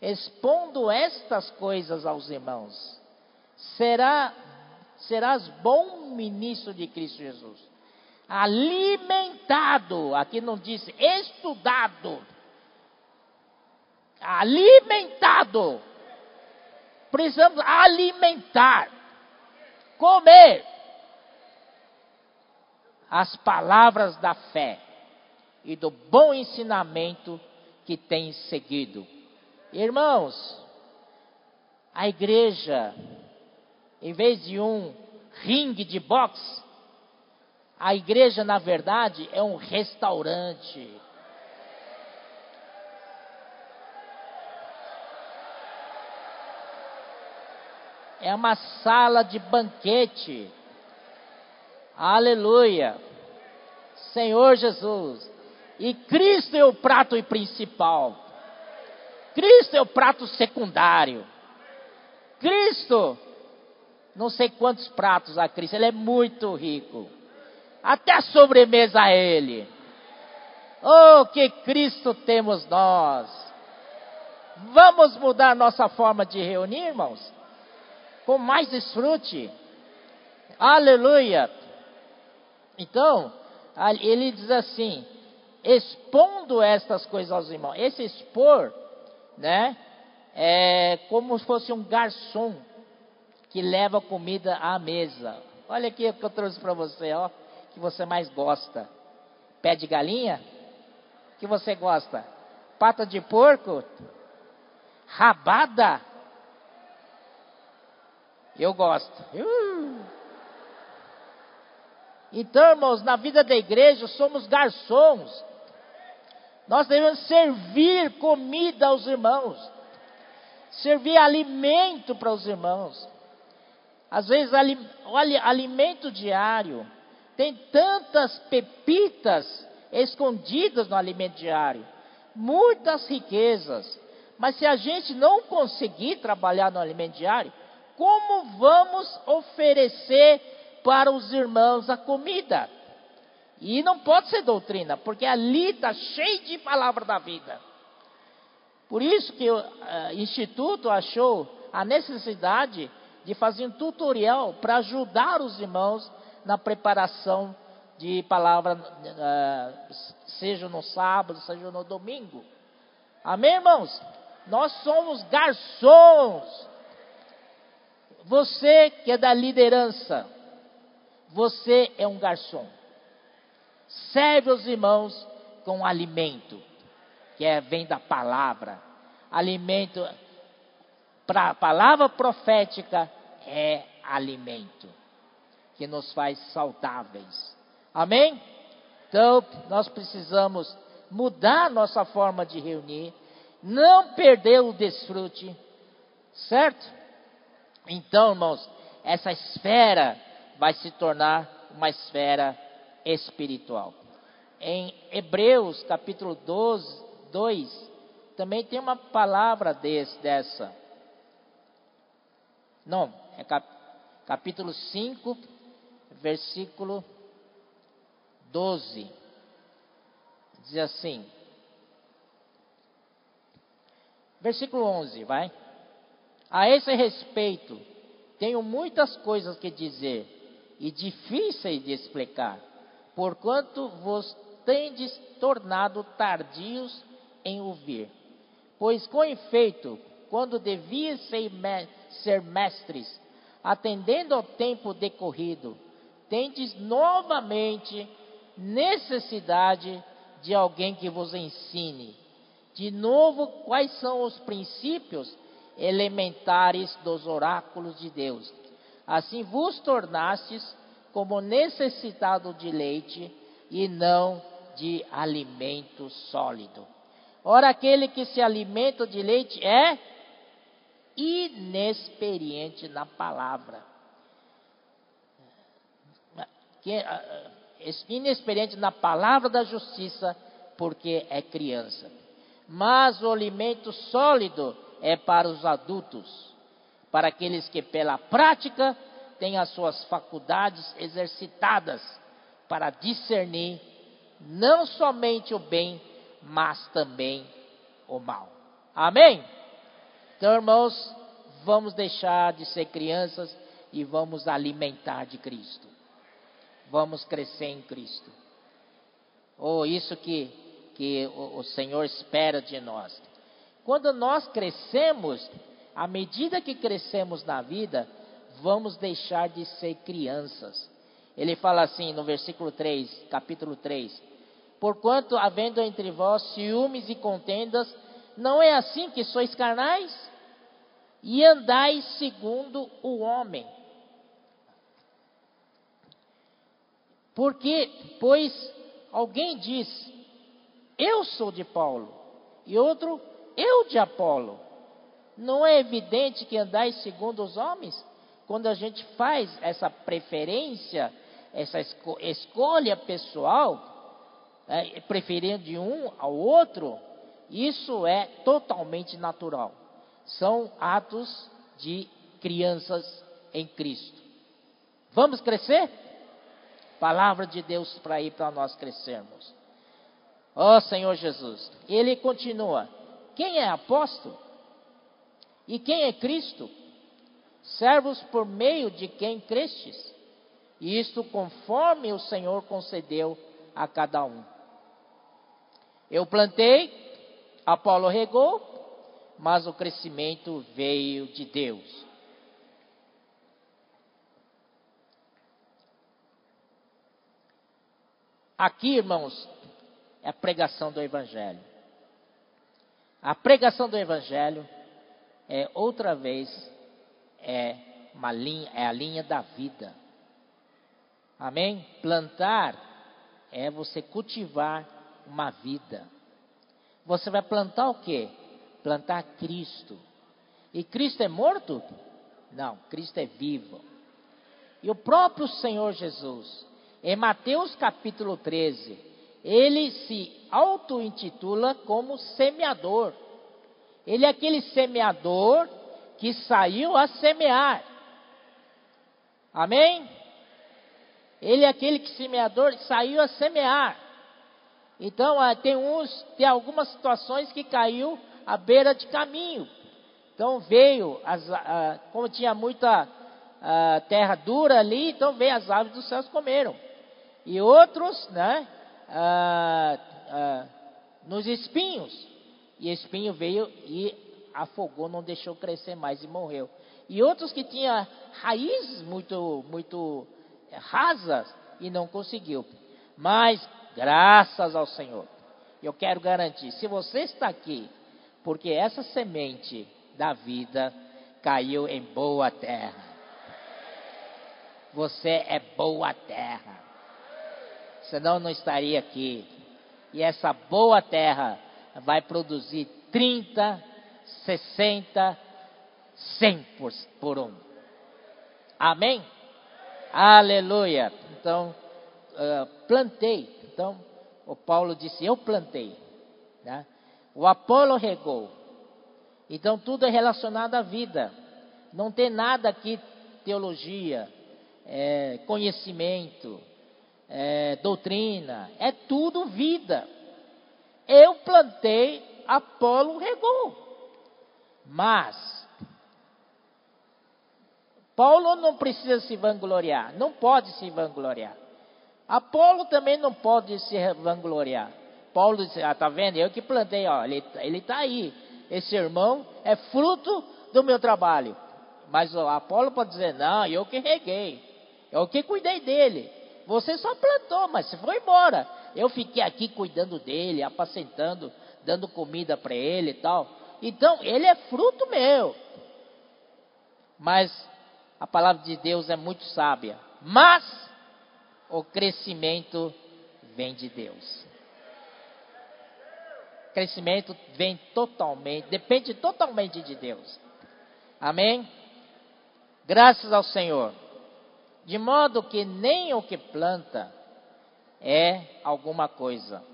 Expondo estas coisas aos irmãos, será, serás bom ministro de Cristo Jesus, alimentado, aqui não disse estudado, alimentado, precisamos alimentar, comer. As palavras da fé e do bom ensinamento que tem seguido Irmãos, a igreja, em vez de um ringue de boxe, a igreja, na verdade, é um restaurante. É uma sala de banquete. Aleluia. Senhor Jesus. E Cristo é o prato principal. Cristo é o prato secundário. Cristo, não sei quantos pratos a Cristo, ele é muito rico. Até a sobremesa a ele. Oh, que Cristo temos nós. Vamos mudar nossa forma de reunir, irmãos? Com mais desfrute. Aleluia. Então, ele diz assim: expondo estas coisas aos irmãos. Esse expor, né, é como se fosse um garçom que leva comida à mesa. Olha aqui o que eu trouxe para você, ó, que você mais gosta. Pé de galinha? Que você gosta? Pata de porco? Rabada? Eu gosto. Uh. Então, irmãos, na vida da igreja somos garçons. Nós devemos servir comida aos irmãos, servir alimento para os irmãos. Às vezes, alimento diário. Tem tantas pepitas escondidas no alimento diário, muitas riquezas. Mas se a gente não conseguir trabalhar no alimento diário, como vamos oferecer para os irmãos a comida? E não pode ser doutrina, porque ali está cheio de palavra da vida. Por isso que o uh, Instituto achou a necessidade de fazer um tutorial para ajudar os irmãos na preparação de palavra, uh, seja no sábado, seja no domingo. Amém, irmãos? Nós somos garçons. Você que é da liderança, você é um garçom serve os irmãos com alimento, que é, vem da palavra. Alimento, para a palavra profética é alimento, que nos faz saudáveis. Amém? Então, nós precisamos mudar nossa forma de reunir, não perder o desfrute, certo? Então, irmãos, essa esfera vai se tornar uma esfera espiritual. Em Hebreus capítulo 12, 2, também tem uma palavra desse, dessa. Não, é cap, capítulo 5, versículo 12. Diz assim. Versículo 11, vai. A esse respeito, tenho muitas coisas que dizer e difíceis de explicar porquanto vos tendes tornado tardios em ouvir. Pois com efeito, quando devias ser mestres, atendendo ao tempo decorrido, tendes novamente necessidade de alguém que vos ensine. De novo, quais são os princípios elementares dos oráculos de Deus? Assim vos tornastes como necessitado de leite e não de alimento sólido. Ora, aquele que se alimenta de leite é inexperiente na palavra. Ah, ah, inexperiente na palavra da justiça, porque é criança. Mas o alimento sólido é para os adultos, para aqueles que pela prática tem as suas faculdades exercitadas para discernir não somente o bem, mas também o mal. Amém? Então, irmãos, vamos deixar de ser crianças e vamos alimentar de Cristo. Vamos crescer em Cristo. Ou oh, isso que, que o, o Senhor espera de nós. Quando nós crescemos, à medida que crescemos na vida, vamos deixar de ser crianças. Ele fala assim no versículo 3, capítulo 3: Porquanto, havendo entre vós ciúmes e contendas, não é assim que sois carnais? E andais segundo o homem. Porque, pois, alguém diz, eu sou de Paulo, e outro, eu de Apolo. Não é evidente que andais segundo os homens? Quando a gente faz essa preferência, essa esco escolha pessoal, é, preferindo de um ao outro, isso é totalmente natural. São atos de crianças em Cristo. Vamos crescer? Palavra de Deus para ir para nós crescermos. Ó oh, Senhor Jesus. Ele continua: Quem é apóstolo? E quem é Cristo? Servos por meio de quem crestes? E isto conforme o Senhor concedeu a cada um. Eu plantei, Apolo regou, mas o crescimento veio de Deus. Aqui, irmãos, é a pregação do Evangelho. A pregação do Evangelho é outra vez é uma linha, é a linha da vida. Amém? Plantar é você cultivar uma vida. Você vai plantar o quê? Plantar Cristo. E Cristo é morto? Não, Cristo é vivo. E o próprio Senhor Jesus, em Mateus capítulo 13, ele se auto-intitula como semeador. Ele é aquele semeador que saiu a semear. Amém? Ele é aquele que semeador saiu a semear. Então, ah, tem uns, tem algumas situações que caiu à beira de caminho. Então veio, as, ah, como tinha muita ah, terra dura ali, então veio as aves dos céus comeram. E outros, né, nos espinhos. E espinho veio e afogou, não deixou crescer mais e morreu. E outros que tinham raízes muito, muito rasas e não conseguiu. Mas, graças ao Senhor, eu quero garantir: se você está aqui, porque essa semente da vida caiu em boa terra. Você é boa terra. Senão não estaria aqui. E essa boa terra vai produzir 30, 60, 100 por, por um. Amém? Aleluia. Então, uh, plantei. Então, o Paulo disse: Eu plantei. Né? O Apolo regou. Então, tudo é relacionado à vida. Não tem nada aqui, teologia, é, conhecimento, é, doutrina. É tudo vida. Eu plantei, Apolo regou. Mas, Paulo não precisa se vangloriar, não pode se vangloriar. Apolo também não pode se vangloriar. Paulo disse: Ah, tá vendo? Eu que plantei, ó, ele, ele tá aí. Esse irmão é fruto do meu trabalho. Mas o Apolo pode dizer: Não, eu que reguei, eu que cuidei dele. Você só plantou, mas você foi embora. Eu fiquei aqui cuidando dele, apacentando, dando comida para ele e tal. Então, ele é fruto meu. Mas a palavra de Deus é muito sábia. Mas o crescimento vem de Deus. O crescimento vem totalmente, depende totalmente de Deus. Amém? Graças ao Senhor. De modo que nem o que planta é alguma coisa,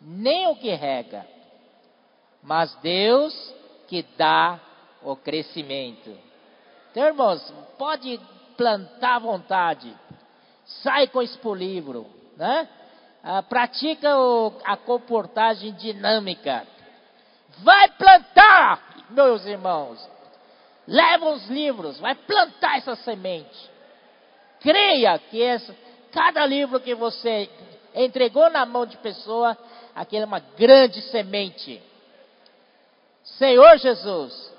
nem o que rega, mas Deus que dá o crescimento. Então, irmãos, pode plantar à vontade. Sai com esse livro, né? Ah, pratica o, a comportagem dinâmica. Vai plantar, meus irmãos. Leva os livros, vai plantar essa semente. Creia que essa, cada livro que você entregou na mão de pessoa, aquele é uma grande semente. Senhor Jesus,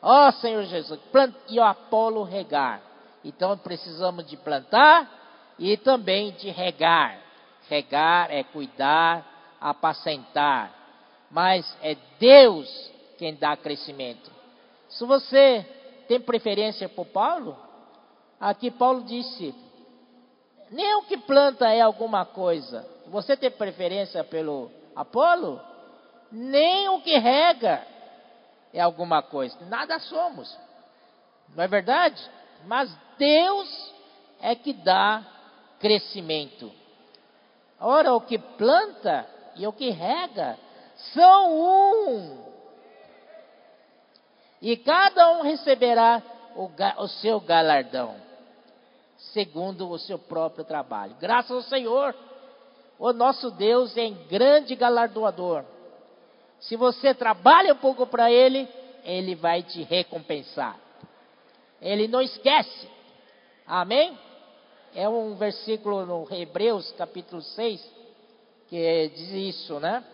Ó oh, Senhor Jesus, e o Apolo regar. Então precisamos de plantar e também de regar. Regar é cuidar, apacentar. Mas é Deus quem dá crescimento. Se você tem preferência por Paulo, aqui Paulo disse: nem o que planta é alguma coisa. Você tem preferência pelo Apolo? Nem o que rega é alguma coisa. Nada somos. Não é verdade? Mas Deus é que dá crescimento. Ora, o que planta e o que rega são um. E cada um receberá o, o seu galardão, segundo o seu próprio trabalho. Graças ao Senhor, o nosso Deus é grande galardoador. Se você trabalha um pouco para Ele, Ele vai te recompensar. Ele não esquece. Amém? É um versículo no Hebreus capítulo 6 que diz isso, né?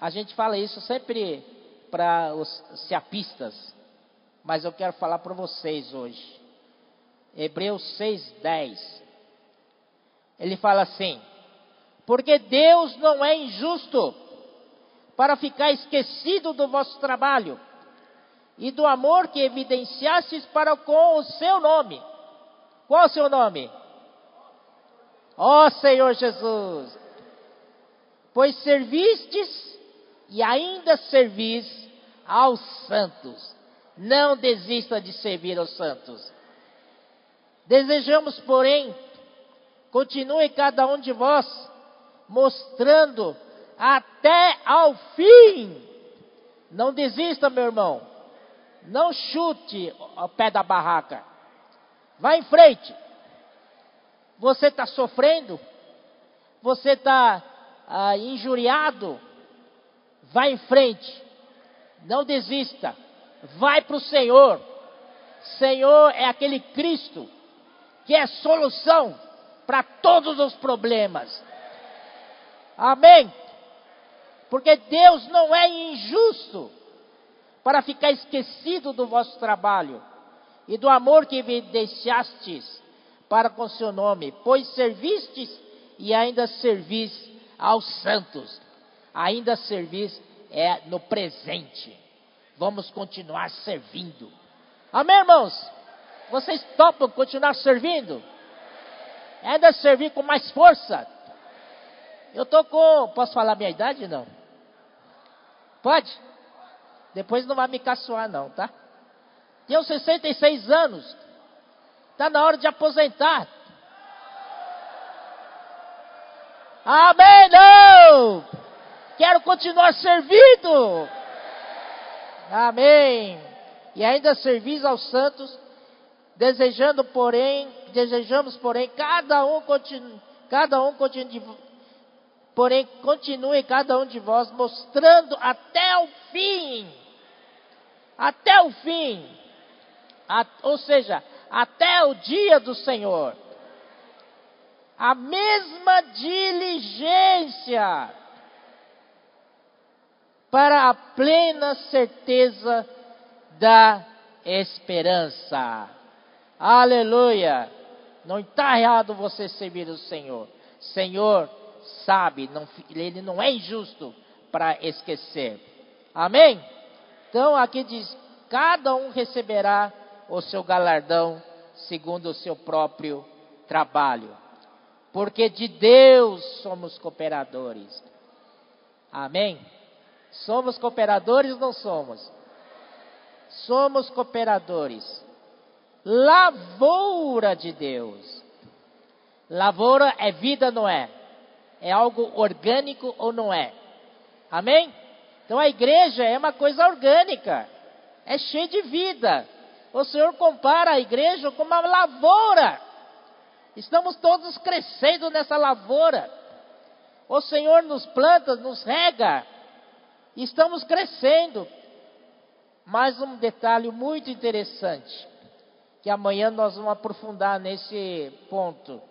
A gente fala isso sempre para os seapistas, mas eu quero falar para vocês hoje. Hebreus 6:10. Ele fala assim: Porque Deus não é injusto para ficar esquecido do vosso trabalho e do amor que evidenciastes para com o seu nome. Qual o seu nome? Ó Senhor Jesus, pois servistes e ainda servis aos santos. Não desista de servir aos santos. Desejamos, porém, continue cada um de vós mostrando até ao fim. Não desista, meu irmão. Não chute ao pé da barraca. Vá em frente. Você está sofrendo? Você está ah, injuriado? Vá em frente. Não desista. Vai para o Senhor. Senhor é aquele Cristo que é solução para todos os problemas. Amém? Porque Deus não é injusto para ficar esquecido do vosso trabalho e do amor que evidenciastes para com seu nome, pois servistes e ainda servis aos santos. Ainda servis é no presente. Vamos continuar servindo. Amém, irmãos? Vocês topam continuar servindo? Ainda servir com mais força? Eu estou com. Posso falar minha idade? Não. Pode? Depois não vai me caçoar, não, tá? Tenho 66 anos. Está na hora de aposentar. Amém, não! Quero continuar servindo. Amém. E ainda servis aos santos, desejando, porém, desejamos, porém, cada um continue, cada um continue, porém, continue cada um de vós mostrando até o fim, até o fim, a, ou seja, até o dia do Senhor. A mesma diligência para a plena certeza da esperança. Aleluia! Não está errado você servir o Senhor. Senhor sabe, não, ele não é injusto para esquecer. Amém? Então aqui diz: cada um receberá o seu galardão segundo o seu próprio trabalho. Porque de Deus somos cooperadores. Amém? Somos cooperadores ou não somos? Somos cooperadores. Lavoura de Deus. Lavoura é vida, não é? É algo orgânico ou não é? Amém? Então a igreja é uma coisa orgânica, é cheia de vida. O Senhor compara a igreja com uma lavoura. Estamos todos crescendo nessa lavoura. O Senhor nos planta, nos rega. Estamos crescendo. Mais um detalhe muito interessante, que amanhã nós vamos aprofundar nesse ponto.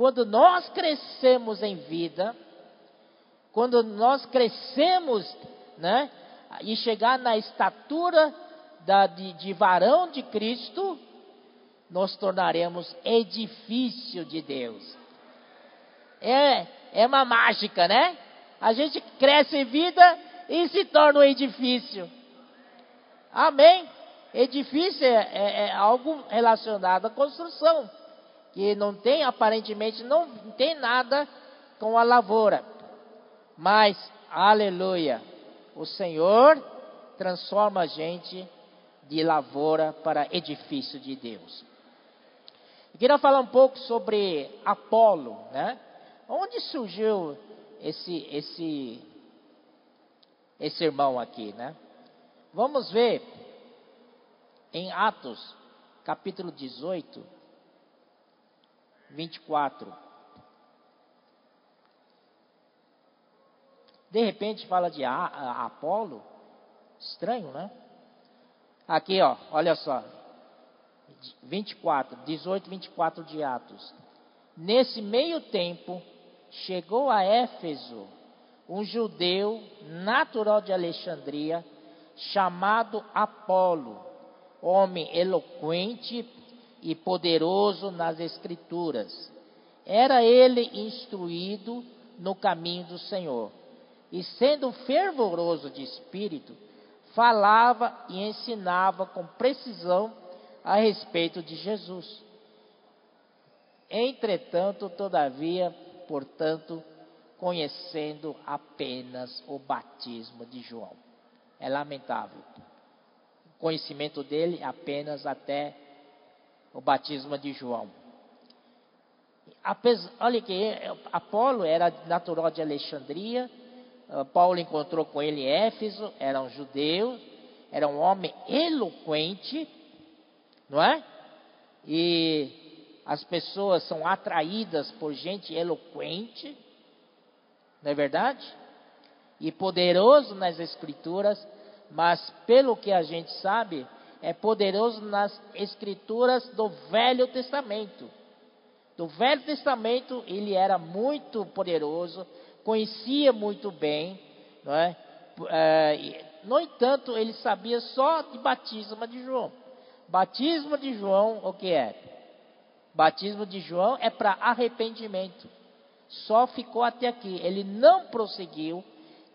Quando nós crescemos em vida, quando nós crescemos, né, e chegar na estatura da, de, de varão de Cristo, nos tornaremos edifício de Deus. É, é uma mágica, né? A gente cresce em vida e se torna um edifício. Amém? Edifício é, é, é algo relacionado à construção, que não tem, aparentemente, não tem nada com a lavoura. Mas, aleluia, o Senhor transforma a gente de lavoura para edifício de Deus. Eu queria falar um pouco sobre Apolo, né? Onde surgiu esse esse esse irmão aqui, né? Vamos ver em Atos, capítulo 18, 24. De repente fala de Apolo, estranho, né? Aqui, ó, olha só. 24, 18, 24 de Atos. Nesse meio tempo, chegou a Éfeso um judeu natural de Alexandria, chamado Apolo, homem eloquente e poderoso nas Escrituras. Era ele instruído no caminho do Senhor, e sendo fervoroso de espírito, falava e ensinava com precisão a respeito de Jesus. Entretanto, todavia, portanto, conhecendo apenas o batismo de João. É lamentável. O conhecimento dele apenas até o batismo de João. Apesar, olha que Apolo era natural de Alexandria, ah, Paulo encontrou com ele em Éfeso, era um judeu, era um homem eloquente, não é? E as pessoas são atraídas por gente eloquente, não é verdade? E poderoso nas escrituras, mas pelo que a gente sabe, é poderoso nas escrituras do Velho Testamento. Do Velho Testamento ele era muito poderoso, conhecia muito bem, não é? é no entanto, ele sabia só de batismo de João. Batismo de João, o que é? Batismo de João é para arrependimento. Só ficou até aqui. Ele não prosseguiu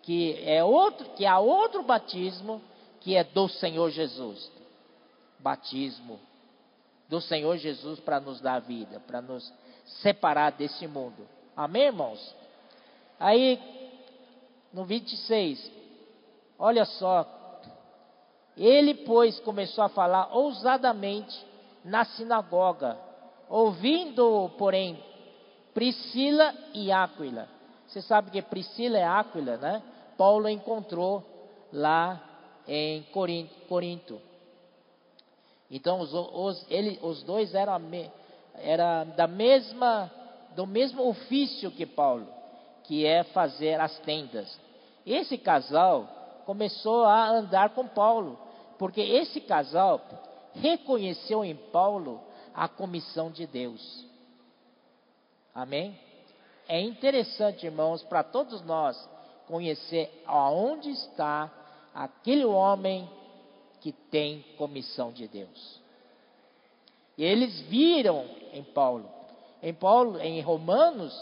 que é outro, que há outro batismo que é do Senhor Jesus. Batismo do Senhor Jesus para nos dar vida, para nos separar desse mundo. Amém, irmãos? Aí, no 26, olha só. Ele, pois, começou a falar ousadamente na sinagoga, ouvindo, porém, Priscila e Áquila. Você sabe que Priscila e Áquila, né? Paulo encontrou lá em Corinto. Então, os, os, ele, os dois eram, era da mesma, do mesmo ofício que Paulo que é fazer as tendas. Esse casal começou a andar com Paulo, porque esse casal reconheceu em Paulo a comissão de Deus. Amém? É interessante, irmãos, para todos nós conhecer aonde está aquele homem que tem comissão de Deus. E eles viram em Paulo. Em Paulo, em Romanos,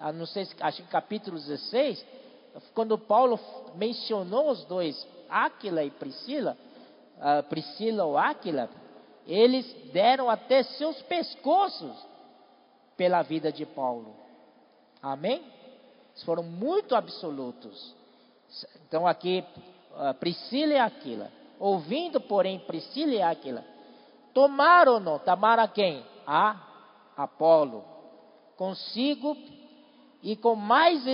ah, não sei, acho que capítulo 16, quando Paulo mencionou os dois, Áquila e Priscila, uh, Priscila ou Áquila, eles deram até seus pescoços pela vida de Paulo. Amém? Eles foram muito absolutos. Então aqui, uh, Priscila e Aquila, ouvindo, porém, Priscila e Aquila, tomaram-no, tomaram quem? A Apolo, consigo e com mais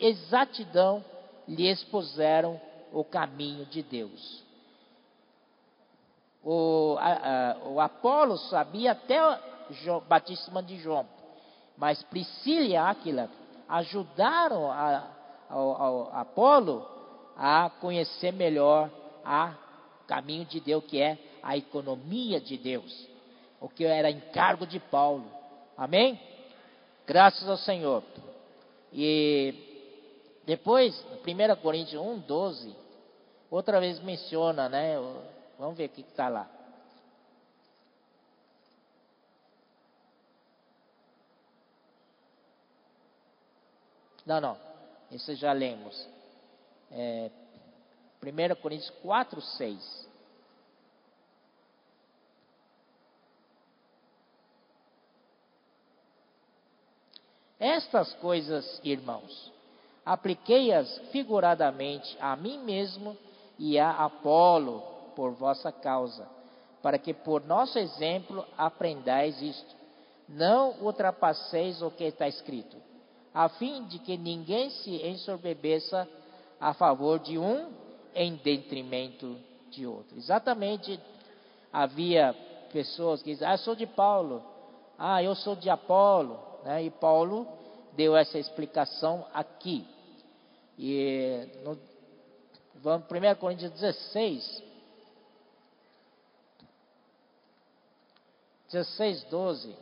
exatidão lhe expuseram o caminho de Deus. O, a, a, o Apolo sabia até o batismo de João, mas Priscila e Áquila ajudaram a, ao, ao Apolo a conhecer melhor o caminho de Deus, que é a economia de Deus, o que era encargo de Paulo. Amém? Graças ao Senhor. E depois, 1 Coríntios 1, 12, outra vez menciona, né? Vamos ver o que está lá. Não, não. Isso já lemos. É, 1 Coríntios 4, 6. Estas coisas, irmãos, apliquei-as figuradamente a mim mesmo e a Apolo por vossa causa, para que por nosso exemplo aprendais isto. não ultrapasseis o que está escrito, a fim de que ninguém se ensorbebeça a favor de um em detrimento de outro. Exatamente, havia pessoas que diziam, ah, eu sou de Paulo, ah, eu sou de Apolo, né? e Paulo deu essa explicação aqui. E no, vamos, 1 Coríntios 16, 16, 12,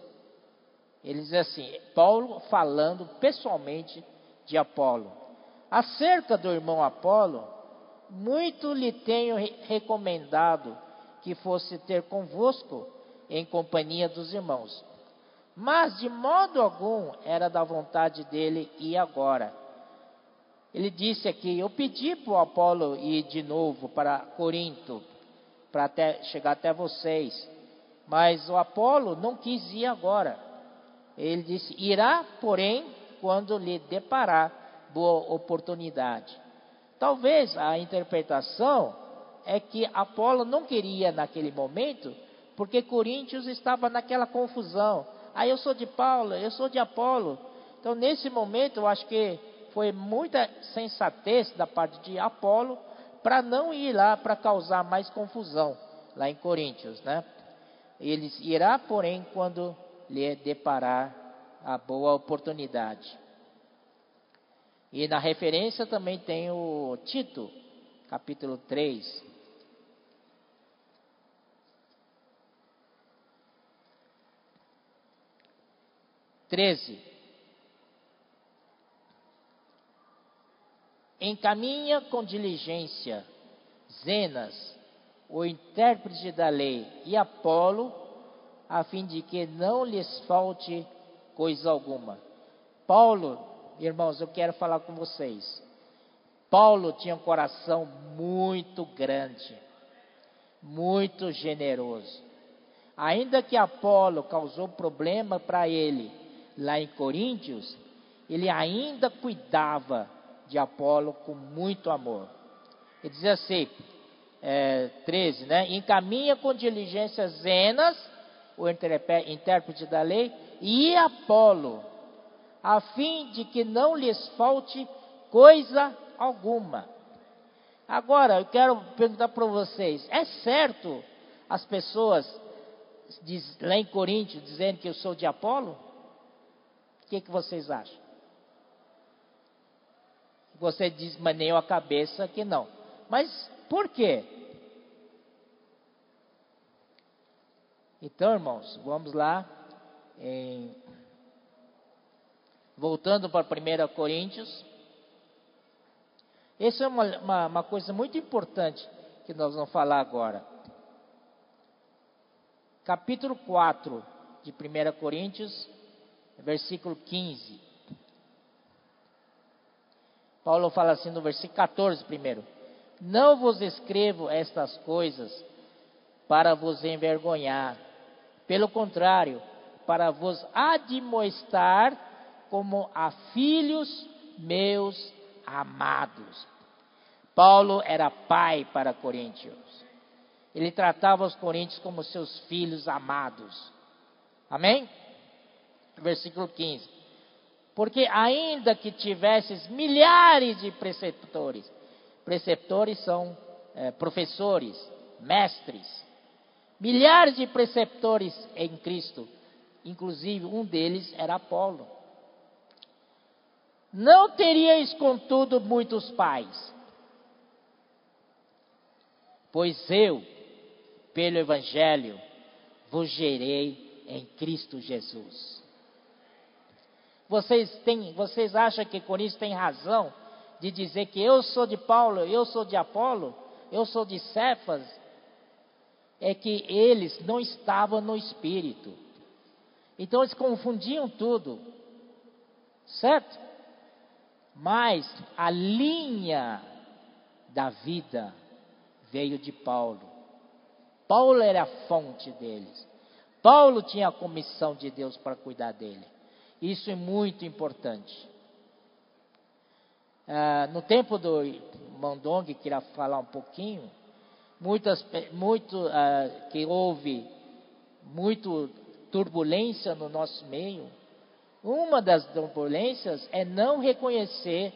ele diz assim: Paulo falando pessoalmente de Apolo. Acerca do irmão Apolo, muito lhe tenho recomendado que fosse ter convosco em companhia dos irmãos. Mas de modo algum era da vontade dele ir agora. Ele disse aqui: Eu pedi para o Apolo ir de novo para Corinto, para até, chegar até vocês. Mas o Apolo não quis ir agora. Ele disse: Irá, porém, quando lhe deparar boa oportunidade. Talvez a interpretação é que Apolo não queria naquele momento, porque Coríntios estava naquela confusão. Ah, eu sou de Paulo, eu sou de Apolo. Então, nesse momento, eu acho que foi muita sensatez da parte de Apolo para não ir lá para causar mais confusão lá em Coríntios, né? Ele irá, porém, quando lhe deparar a boa oportunidade. E na referência também tem o Tito, capítulo 3. Treze. Encaminha com diligência Zenas, o intérprete da lei, e Apolo, a fim de que não lhes falte coisa alguma. Paulo irmãos, eu quero falar com vocês. Paulo tinha um coração muito grande, muito generoso. Ainda que Apolo causou problema para ele lá em Coríntios, ele ainda cuidava de Apolo com muito amor. Ele diz assim, é, 13, né? Encaminha com diligência Zenas, o intérprete da lei, e Apolo, a fim de que não lhes falte coisa alguma. Agora, eu quero perguntar para vocês: é certo as pessoas diz, lá em Coríntios dizendo que eu sou de Apolo? O que, que vocês acham? Você diz, maneiou a cabeça que não. Mas por quê? Então, irmãos, vamos lá em Voltando para 1 Coríntios. Essa é uma, uma, uma coisa muito importante que nós vamos falar agora. Capítulo 4 de 1 Coríntios, versículo 15. Paulo fala assim no versículo 14 primeiro. Não vos escrevo estas coisas para vos envergonhar. Pelo contrário, para vos admoestar como a filhos meus amados. Paulo era pai para Coríntios. Ele tratava os coríntios como seus filhos amados. Amém? Versículo 15. Porque ainda que tivesses milhares de preceptores, preceptores são é, professores, mestres, milhares de preceptores em Cristo, inclusive um deles era Paulo. Não teríeis, contudo, muitos pais, pois eu, pelo Evangelho, vos gerei em Cristo Jesus. Vocês, têm, vocês acham que com isso tem razão de dizer que eu sou de Paulo, eu sou de Apolo, eu sou de Cefas? É que eles não estavam no Espírito. Então eles confundiam tudo. Certo? Mas a linha da vida veio de Paulo. Paulo era a fonte deles. Paulo tinha a comissão de Deus para cuidar dele. Isso é muito importante. Ah, no tempo do Mandong, queria falar um pouquinho, muitas, muito, ah, que houve muito turbulência no nosso meio, uma das turbulências é não reconhecer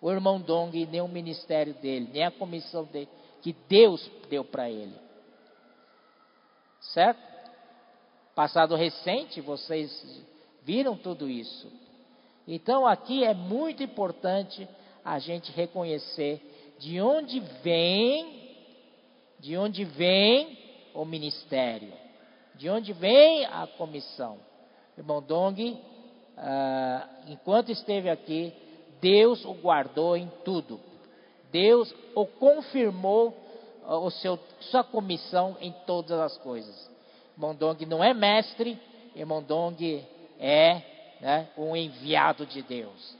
o irmão Dong nem o ministério dele, nem a comissão dele, que Deus deu para ele. Certo? Passado recente, vocês viram tudo isso. Então aqui é muito importante a gente reconhecer de onde vem, de onde vem o ministério, de onde vem a comissão. Irmão Dong, uh, enquanto esteve aqui, Deus o guardou em tudo. Deus o confirmou uh, o seu, sua comissão em todas as coisas. Irmão Dong não é mestre, irmão Dong é né, um enviado de Deus.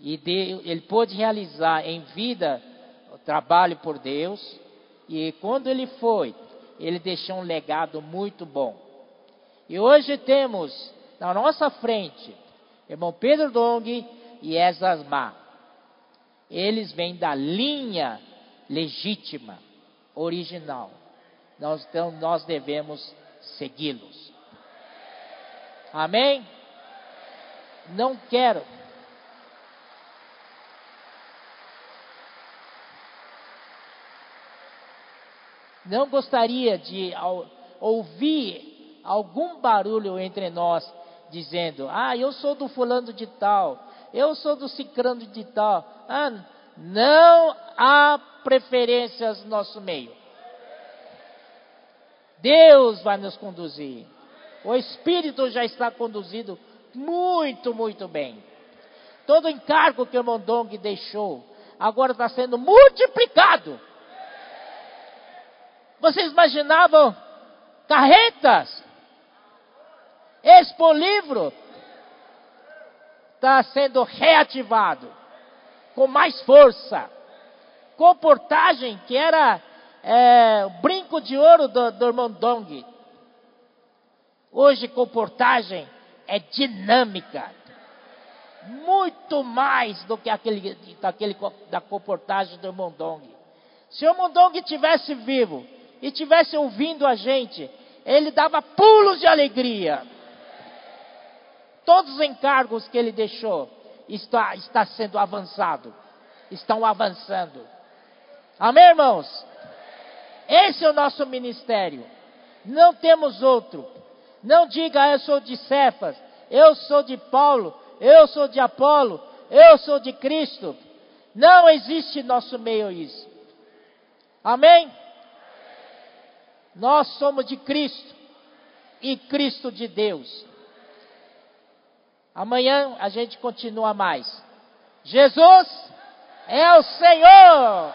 E de, ele pôde realizar em vida o trabalho por Deus. E quando ele foi, ele deixou um legado muito bom. E hoje temos na nossa frente irmão Pedro Dong e Esasma. Eles vêm da linha legítima, original. Nós, então nós devemos segui-los. Amém? Não quero. Não gostaria de ouvir algum barulho entre nós dizendo: Ah, eu sou do fulano de tal, eu sou do cicrano de tal. Ah, não há preferências no nosso meio. Deus vai nos conduzir. O Espírito já está conduzido muito, muito bem. Todo encargo que o Mondong deixou agora está sendo multiplicado. Vocês imaginavam carretas? Expo Livro está sendo reativado com mais força. Comportagem que era é, o brinco de ouro do, do irmão Dong. Hoje comportagem é dinâmica. Muito mais do que aquele, daquele, da comportagem do irmão Dong. Se o irmão Dong tivesse vivo e tivesse ouvindo a gente, ele dava pulos de alegria. Todos os encargos que ele deixou está, está sendo avançado, estão avançando. Amém, irmãos? Esse é o nosso ministério. Não temos outro. Não diga ah, eu sou de Cefas, eu sou de Paulo, eu sou de Apolo, eu sou de Cristo. Não existe nosso meio isso. Amém? Nós somos de Cristo e Cristo de Deus. Amanhã a gente continua mais. Jesus é o Senhor!